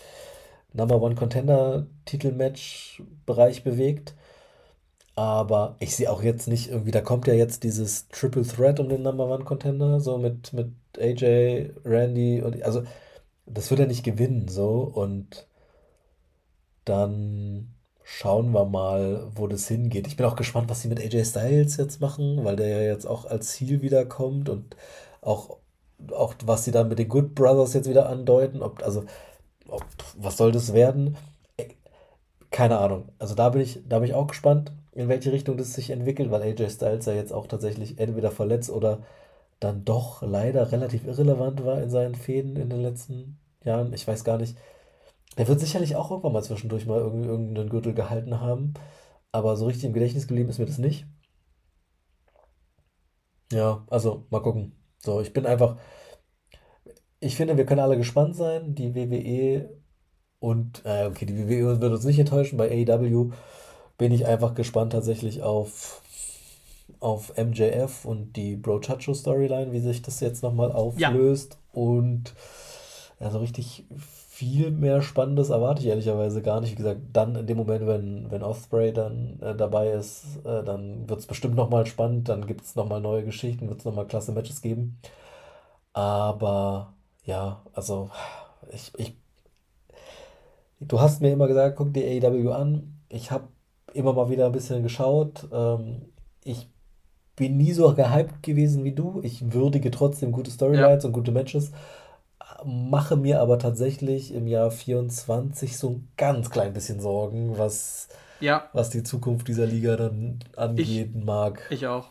Number One Contender Titelmatch Bereich bewegt. Aber ich sehe auch jetzt nicht irgendwie, da kommt ja jetzt dieses Triple Threat um den Number One Contender, so mit, mit AJ, Randy und also das wird er nicht gewinnen, so und dann schauen wir mal, wo das hingeht. Ich bin auch gespannt, was sie mit AJ Styles jetzt machen, weil der ja jetzt auch als Ziel wiederkommt und auch, auch was sie dann mit den Good Brothers jetzt wieder andeuten, ob, also, was soll das werden? Keine Ahnung. Also da bin ich, da bin ich auch gespannt, in welche Richtung das sich entwickelt, weil AJ Styles ja jetzt auch tatsächlich entweder verletzt oder dann doch leider relativ irrelevant war in seinen Fäden in den letzten Jahren. Ich weiß gar nicht. Der wird sicherlich auch irgendwann mal zwischendurch mal irgendeinen Gürtel gehalten haben, aber so richtig im Gedächtnis geblieben ist mir das nicht. Ja, also mal gucken. So, ich bin einfach. Ich finde, wir können alle gespannt sein. Die WWE und, äh, okay, die WWE wird uns nicht enttäuschen. Bei AEW bin ich einfach gespannt tatsächlich auf, auf MJF und die Bro Chacho Storyline, wie sich das jetzt nochmal auflöst. Und ja, so richtig viel mehr Spannendes erwarte ich ehrlicherweise gar nicht. Wie gesagt, dann in dem Moment, wenn, wenn Osprey dann äh, dabei ist, äh, dann wird es bestimmt nochmal spannend. Dann gibt es nochmal neue Geschichten, wird es nochmal klasse Matches geben. Aber ja, also ich, ich du hast mir immer gesagt, guck dir AEW an. Ich habe immer mal wieder ein bisschen geschaut. Ähm, ich bin nie so gehypt gewesen wie du. Ich würdige trotzdem gute Storylines ja. und gute Matches. Mache mir aber tatsächlich im Jahr 24 so ein ganz klein bisschen Sorgen, was, ja. was die Zukunft dieser Liga dann angehen ich, mag. Ich auch.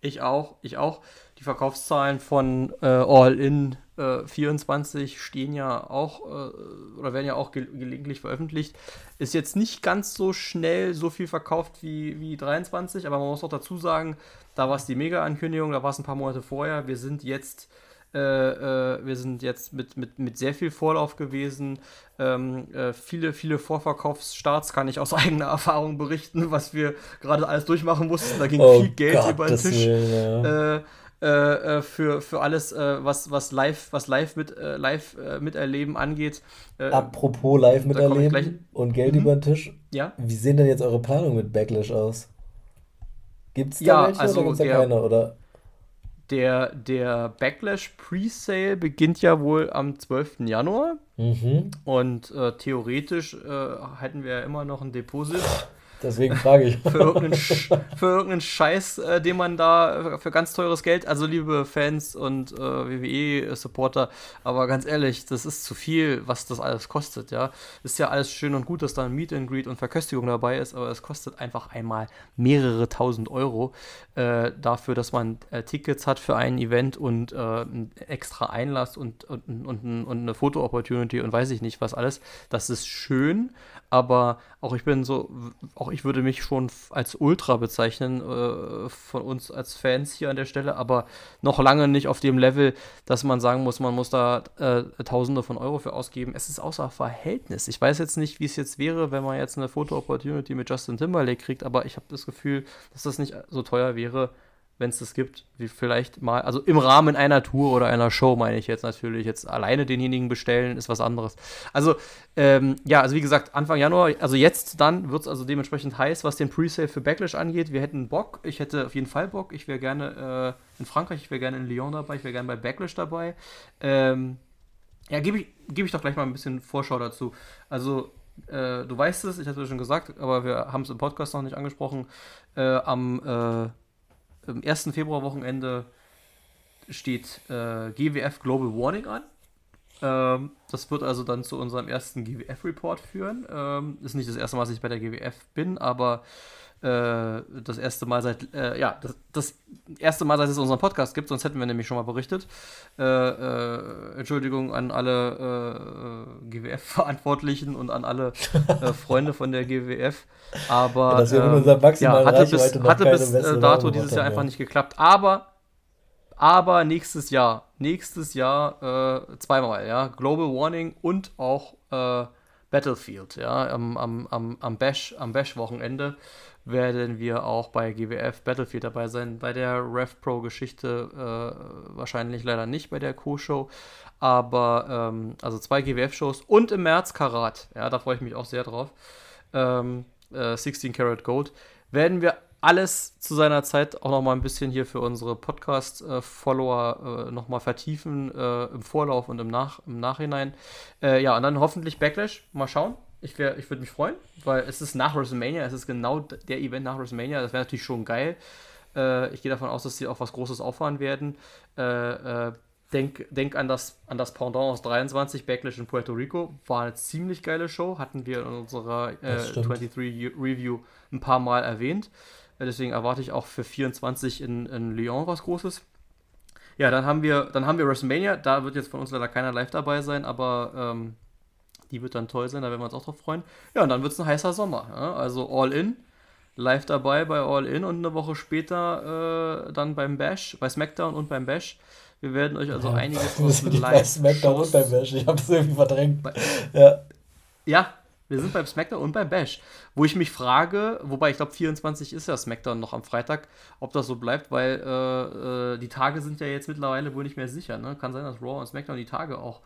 Ich auch. Ich auch. Die Verkaufszahlen von äh, All In äh, 24 stehen ja auch äh, oder werden ja auch ge gelegentlich veröffentlicht. Ist jetzt nicht ganz so schnell so viel verkauft wie, wie 23, aber man muss auch dazu sagen, da war es die Mega-Ankündigung, da war es ein paar Monate vorher. Wir sind jetzt äh, äh, wir sind jetzt mit, mit, mit sehr viel Vorlauf gewesen. Ähm, äh, viele, viele Vorverkaufsstarts kann ich aus [LAUGHS] eigener Erfahrung berichten, was wir gerade alles durchmachen mussten. Da ging oh viel Geld Gott, über den Tisch. Will, ja. Äh, äh, für, für alles, äh, was, was live, was live mit äh, live äh, miterleben angeht. Apropos live miterleben und Geld mhm. über den Tisch. Ja. Wie sehen denn jetzt eure Planungen mit Backlash aus? Gibt es da ja, welche also oder gibt's da der, keine? Oder? Der, der Backlash Presale beginnt ja wohl am 12. Januar. Mhm. Und theoretisch hätten wir ja immer noch ein Deposit. Deswegen frage ich. für, irgendeinen, für irgendeinen Scheiß, äh, den man da für ganz teures Geld, also liebe Fans und äh, WWE-Supporter, aber ganz ehrlich, das ist zu viel, was das alles kostet, ja. Ist ja alles schön und gut, dass da ein Meet and Greet und Verköstigung dabei ist, aber es kostet einfach einmal mehrere tausend Euro äh, dafür, dass man äh, Tickets hat für ein Event und äh, extra Einlass und, und, und, und eine Foto-Opportunity und weiß ich nicht was alles. Das ist schön, aber auch ich bin so, auch ich würde mich schon als Ultra bezeichnen, äh, von uns als Fans hier an der Stelle, aber noch lange nicht auf dem Level, dass man sagen muss, man muss da äh, Tausende von Euro für ausgeben. Es ist außer Verhältnis. Ich weiß jetzt nicht, wie es jetzt wäre, wenn man jetzt eine Foto-Opportunity mit Justin Timberlake kriegt, aber ich habe das Gefühl, dass das nicht so teuer wäre, wenn es das gibt, wie vielleicht mal, also im Rahmen einer Tour oder einer Show meine ich jetzt natürlich, jetzt alleine denjenigen bestellen, ist was anderes. Also, ähm, ja, also wie gesagt, Anfang Januar, also jetzt dann wird es also dementsprechend heiß, was den Presale für Backlash angeht. Wir hätten Bock, ich hätte auf jeden Fall Bock, ich wäre gerne äh, in Frankreich, ich wäre gerne in Lyon dabei, ich wäre gerne bei Backlash dabei. Ähm, ja, gebe ich, geb ich doch gleich mal ein bisschen Vorschau dazu. Also, äh, du weißt es, ich hatte es schon gesagt, aber wir haben es im Podcast noch nicht angesprochen. Äh, am im ersten Februarwochenende steht äh, GWF Global Warning an. Ähm, das wird also dann zu unserem ersten GWF-Report führen. Ähm, ist nicht das erste Mal, dass ich bei der GWF bin, aber äh, das erste Mal seit, äh, ja, das, das, erste Mal, seit es unseren Podcast gibt, sonst hätten wir nämlich schon mal berichtet. Äh, äh Entschuldigung an alle äh, GWF-Verantwortlichen und an alle Freunde von der GWF. Aber ja, wir ähm, ja, hatte bis, hatte bis dato dieses Jahr einfach nicht geklappt. Aber aber nächstes Jahr, nächstes Jahr äh, zweimal, ja, Global Warning und auch äh, Battlefield, ja, am, am, am, am Bash, am Bash-Wochenende werden wir auch bei GWF Battlefield dabei sein. Bei der Rev Pro Geschichte äh, wahrscheinlich leider nicht bei der Co-Show, aber ähm, also zwei GWF-Shows und im März Karat. Ja, da freue ich mich auch sehr drauf. Ähm, äh, 16 Karat Gold. Werden wir alles zu seiner Zeit auch noch mal ein bisschen hier für unsere Podcast-Follower äh, noch mal vertiefen äh, im Vorlauf und im, Nach im Nachhinein. Äh, ja, und dann hoffentlich Backlash. Mal schauen. Ich, ich würde mich freuen, weil es ist nach WrestleMania, es ist genau der Event nach WrestleMania. Das wäre natürlich schon geil. Äh, ich gehe davon aus, dass sie auch was Großes auffahren werden. Äh, äh, denk, denk an, das, an das Pendant aus 23, Backlash in Puerto Rico. War eine ziemlich geile Show, hatten wir in unserer äh, 23 Review ein paar Mal erwähnt. Äh, deswegen erwarte ich auch für 24 in, in Lyon was Großes. Ja, dann haben wir, dann haben wir WrestleMania. Da wird jetzt von uns leider keiner live dabei sein, aber ähm, die wird dann toll sein, da werden wir uns auch drauf freuen. Ja, und dann wird es ein heißer Sommer. Ja? Also All In, live dabei bei All In und eine Woche später äh, dann beim Bash, bei SmackDown und beim Bash. Wir werden euch also ja, einiges [LAUGHS] aus live bei SmackDown und beim Bash. Ich habe das irgendwie verdrängt. Bei, ja. Ja, wir sind beim SmackDown und beim Bash. Wo ich mich frage, wobei ich glaube 24 ist ja SmackDown noch am Freitag, ob das so bleibt, weil äh, äh, die Tage sind ja jetzt mittlerweile wohl nicht mehr sicher. Ne? Kann sein, dass Raw und SmackDown die Tage auch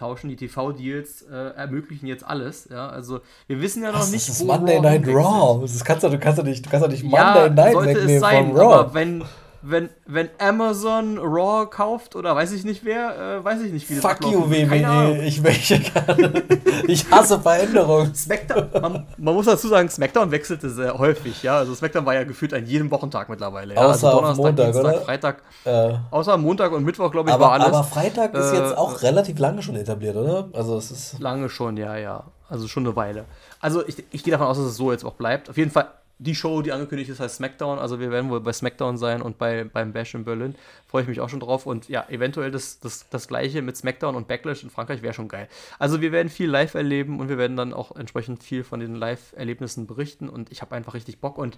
tauschen. Die TV-Deals äh, ermöglichen jetzt alles. Ja, also wir wissen ja noch Was, nicht, das ist wo Monday Raw Night Raw. Das kannst du, du kannst ja nicht, du kannst ja nicht Monday ja, Night sollte es sein, von Raw. Aber wenn wenn, wenn Amazon Raw kauft oder weiß ich nicht wer, äh, weiß ich nicht, wie das Fuck you, WWE, ich möchte gerne. ich hasse Veränderungen. Smackdown, man, man, muss dazu sagen, Smackdown wechselte sehr häufig, ja. Also Smackdown war ja gefühlt an jedem Wochentag mittlerweile. Ja? Außer also Donnerstag, Montag, Dienstag, oder? Freitag. Äh. Außer Montag und Mittwoch, glaube ich, aber, war alles. Aber Freitag ist äh, jetzt auch relativ lange schon etabliert, oder? Also es ist. Lange schon, ja, ja. Also schon eine Weile. Also ich, ich gehe davon aus, dass es so jetzt auch bleibt. Auf jeden Fall die Show, die angekündigt ist, heißt SmackDown. Also wir werden wohl bei SmackDown sein und bei, beim Bash in Berlin. Freue ich mich auch schon drauf. Und ja, eventuell das, das, das gleiche mit SmackDown und Backlash in Frankreich wäre schon geil. Also wir werden viel live erleben und wir werden dann auch entsprechend viel von den Live-Erlebnissen berichten. Und ich habe einfach richtig Bock. Und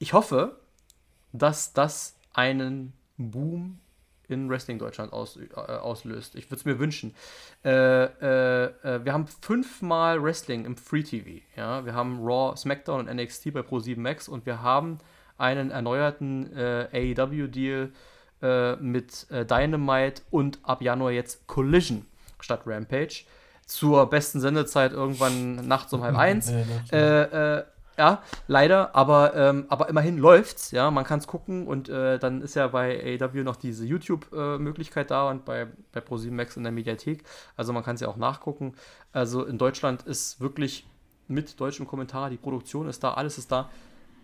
ich hoffe, dass das einen Boom in Wrestling Deutschland aus, äh, auslöst. Ich würde es mir wünschen. Äh, äh, äh, wir haben fünfmal Wrestling im Free TV. Ja? Wir haben Raw, SmackDown und NXT bei Pro7 Max und wir haben einen erneuerten äh, AEW-Deal äh, mit Dynamite und ab Januar jetzt Collision statt Rampage. Zur besten Sendezeit irgendwann nachts um halb eins. [LAUGHS] Ja, ja, leider, aber, ähm, aber immerhin läuft's, ja, man kann es gucken und äh, dann ist ja bei AW noch diese YouTube-Möglichkeit äh, da und bei, bei Pro7 Max in der Mediathek, also man kann es ja auch nachgucken. Also in Deutschland ist wirklich mit deutschem Kommentar, die Produktion ist da, alles ist da.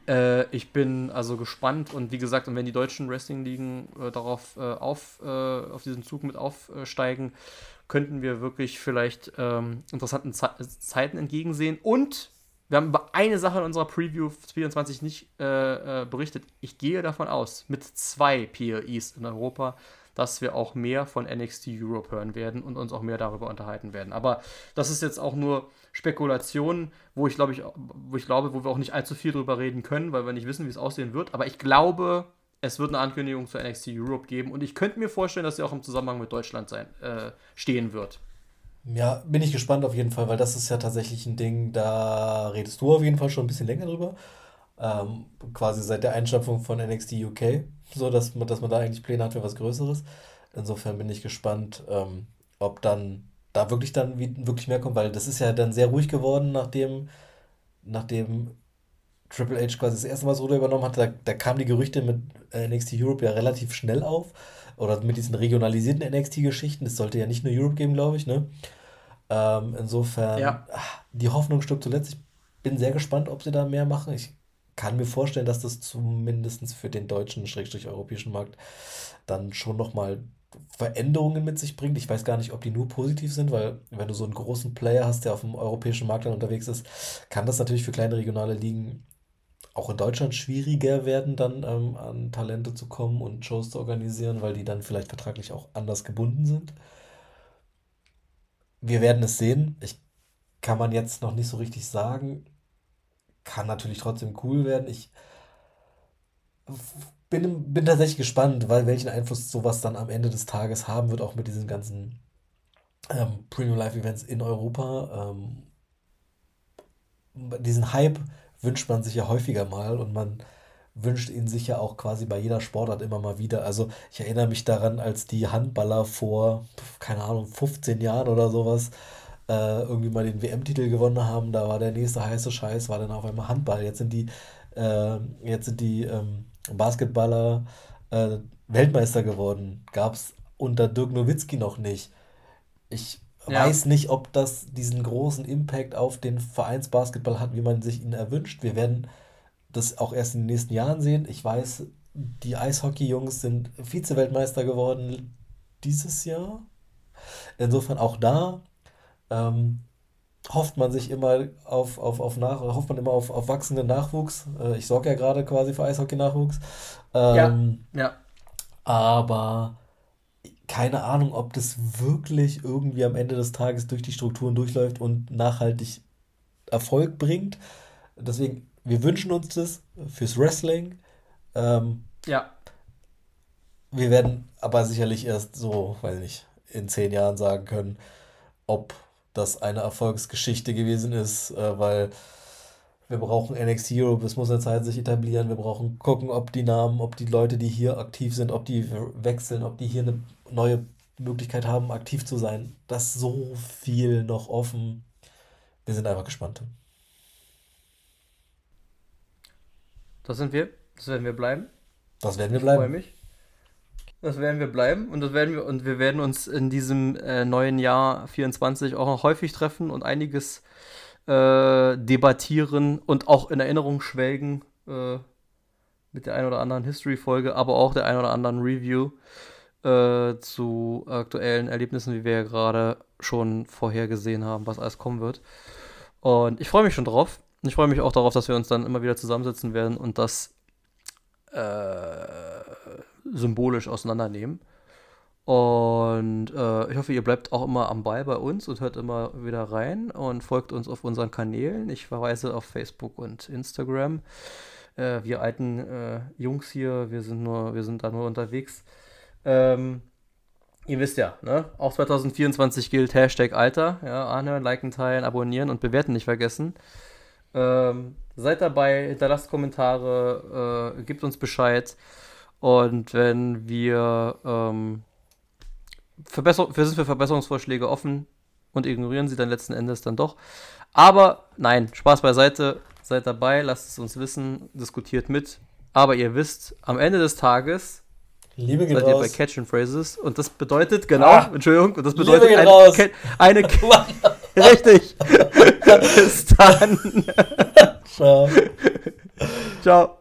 Äh, ich bin also gespannt und wie gesagt, und wenn die deutschen Wrestling-Ligen äh, darauf äh, auf, äh, auf diesen Zug mit aufsteigen, könnten wir wirklich vielleicht ähm, interessanten Ze Zeiten entgegensehen und wir haben über eine Sache in unserer Preview 24 nicht äh, äh, berichtet. Ich gehe davon aus, mit zwei PLEs in Europa, dass wir auch mehr von NXT Europe hören werden und uns auch mehr darüber unterhalten werden. Aber das ist jetzt auch nur Spekulation, wo ich glaube ich, wo ich glaube, wo wir auch nicht allzu viel drüber reden können, weil wir nicht wissen, wie es aussehen wird. Aber ich glaube, es wird eine Ankündigung zu NXT Europe geben und ich könnte mir vorstellen, dass sie auch im Zusammenhang mit Deutschland sein, äh, stehen wird. Ja, bin ich gespannt auf jeden Fall, weil das ist ja tatsächlich ein Ding, da redest du auf jeden Fall schon ein bisschen länger drüber. Ähm, quasi seit der Einstampfung von NXT UK, so dass man, dass man da eigentlich Pläne hat für was Größeres. Insofern bin ich gespannt, ähm, ob dann da wirklich dann wirklich mehr kommt, weil das ist ja dann sehr ruhig geworden, nachdem, nachdem Triple H quasi das erste Mal das Ruder übernommen hat. Da, da kamen die Gerüchte mit NXT Europe ja relativ schnell auf oder mit diesen regionalisierten NXT-Geschichten. Das sollte ja nicht nur Europe geben, glaube ich, ne? Ähm, insofern, ja. ach, die Hoffnung stirbt zuletzt. Ich bin sehr gespannt, ob sie da mehr machen. Ich kann mir vorstellen, dass das zumindest für den deutschen, schrägstrich europäischen Markt dann schon nochmal Veränderungen mit sich bringt. Ich weiß gar nicht, ob die nur positiv sind, weil wenn du so einen großen Player hast, der auf dem europäischen Markt dann unterwegs ist, kann das natürlich für kleine regionale Ligen auch in Deutschland schwieriger werden, dann ähm, an Talente zu kommen und Shows zu organisieren, weil die dann vielleicht vertraglich auch anders gebunden sind. Wir werden es sehen. Ich kann man jetzt noch nicht so richtig sagen. Kann natürlich trotzdem cool werden. Ich bin, bin tatsächlich gespannt, weil welchen Einfluss sowas dann am Ende des Tages haben wird, auch mit diesen ganzen ähm, Premium Live Events in Europa. Ähm, diesen Hype wünscht man sich ja häufiger mal und man wünscht ihn sich ja auch quasi bei jeder Sportart immer mal wieder. Also ich erinnere mich daran, als die Handballer vor, keine Ahnung, 15 Jahren oder sowas äh, irgendwie mal den WM-Titel gewonnen haben. Da war der nächste heiße Scheiß, war dann auf einmal Handball. Jetzt sind die, äh, jetzt sind die ähm, Basketballer äh, Weltmeister geworden. Gab es unter Dirk Nowitzki noch nicht. Ich ja. weiß nicht, ob das diesen großen Impact auf den Vereinsbasketball hat, wie man sich ihn erwünscht. Wir werden das auch erst in den nächsten Jahren sehen. Ich weiß, die Eishockey-Jungs sind Vize-Weltmeister geworden dieses Jahr. Insofern auch da ähm, hofft man sich immer auf, auf, auf nach, hofft man immer auf, auf wachsenden Nachwuchs. Äh, ich sorge ja gerade quasi für Eishockey-Nachwuchs. Ähm, ja, ja. Aber keine Ahnung, ob das wirklich irgendwie am Ende des Tages durch die Strukturen durchläuft und nachhaltig Erfolg bringt. Deswegen, wir wünschen uns das fürs Wrestling. Ähm, ja. Wir werden aber sicherlich erst so, weiß nicht, in zehn Jahren sagen können, ob das eine Erfolgsgeschichte gewesen ist, äh, weil wir brauchen NXT Europe, es muss eine Zeit sich etablieren. Wir brauchen gucken, ob die Namen, ob die Leute, die hier aktiv sind, ob die wechseln, ob die hier eine neue Möglichkeit haben, aktiv zu sein. Das ist so viel noch offen. Wir sind einfach gespannt. Das sind wir. Das werden wir bleiben. Das werden wir Ich freue bleiben. mich. Das werden wir bleiben und das werden wir und wir werden uns in diesem äh, neuen Jahr 24 auch noch häufig treffen und einiges äh, debattieren und auch in Erinnerung schwelgen äh, mit der ein oder anderen History-Folge, aber auch der ein oder anderen Review äh, zu aktuellen Erlebnissen, wie wir ja gerade schon vorhergesehen haben, was alles kommen wird. Und ich freue mich schon drauf. Ich freue mich auch darauf, dass wir uns dann immer wieder zusammensetzen werden und das äh, symbolisch auseinandernehmen. Und äh, ich hoffe, ihr bleibt auch immer am Ball bei uns und hört immer wieder rein und folgt uns auf unseren Kanälen. Ich verweise auf Facebook und Instagram. Äh, wir alten äh, Jungs hier, wir sind nur, wir sind da nur unterwegs. Ähm, ihr wisst ja, ne? Auch 2024 gilt Hashtag Alter. Ja, anhören, liken, teilen, abonnieren und bewerten nicht vergessen. Ähm, seid dabei, hinterlasst Kommentare, äh, gebt uns Bescheid. Und wenn wir, ähm, wir sind für Verbesserungsvorschläge offen und ignorieren sie dann letzten Endes dann doch. Aber nein, Spaß beiseite, seid dabei, lasst es uns wissen, diskutiert mit. Aber ihr wisst, am Ende des Tages Liebe geht seid ihr bei raus. Catch and Phrases und das bedeutet, genau, Ah, Entschuldigung, und das bedeutet geht ein, raus. Eine, [LAUGHS] richtig. [LAUGHS] Bis dann. Ciao. Ciao.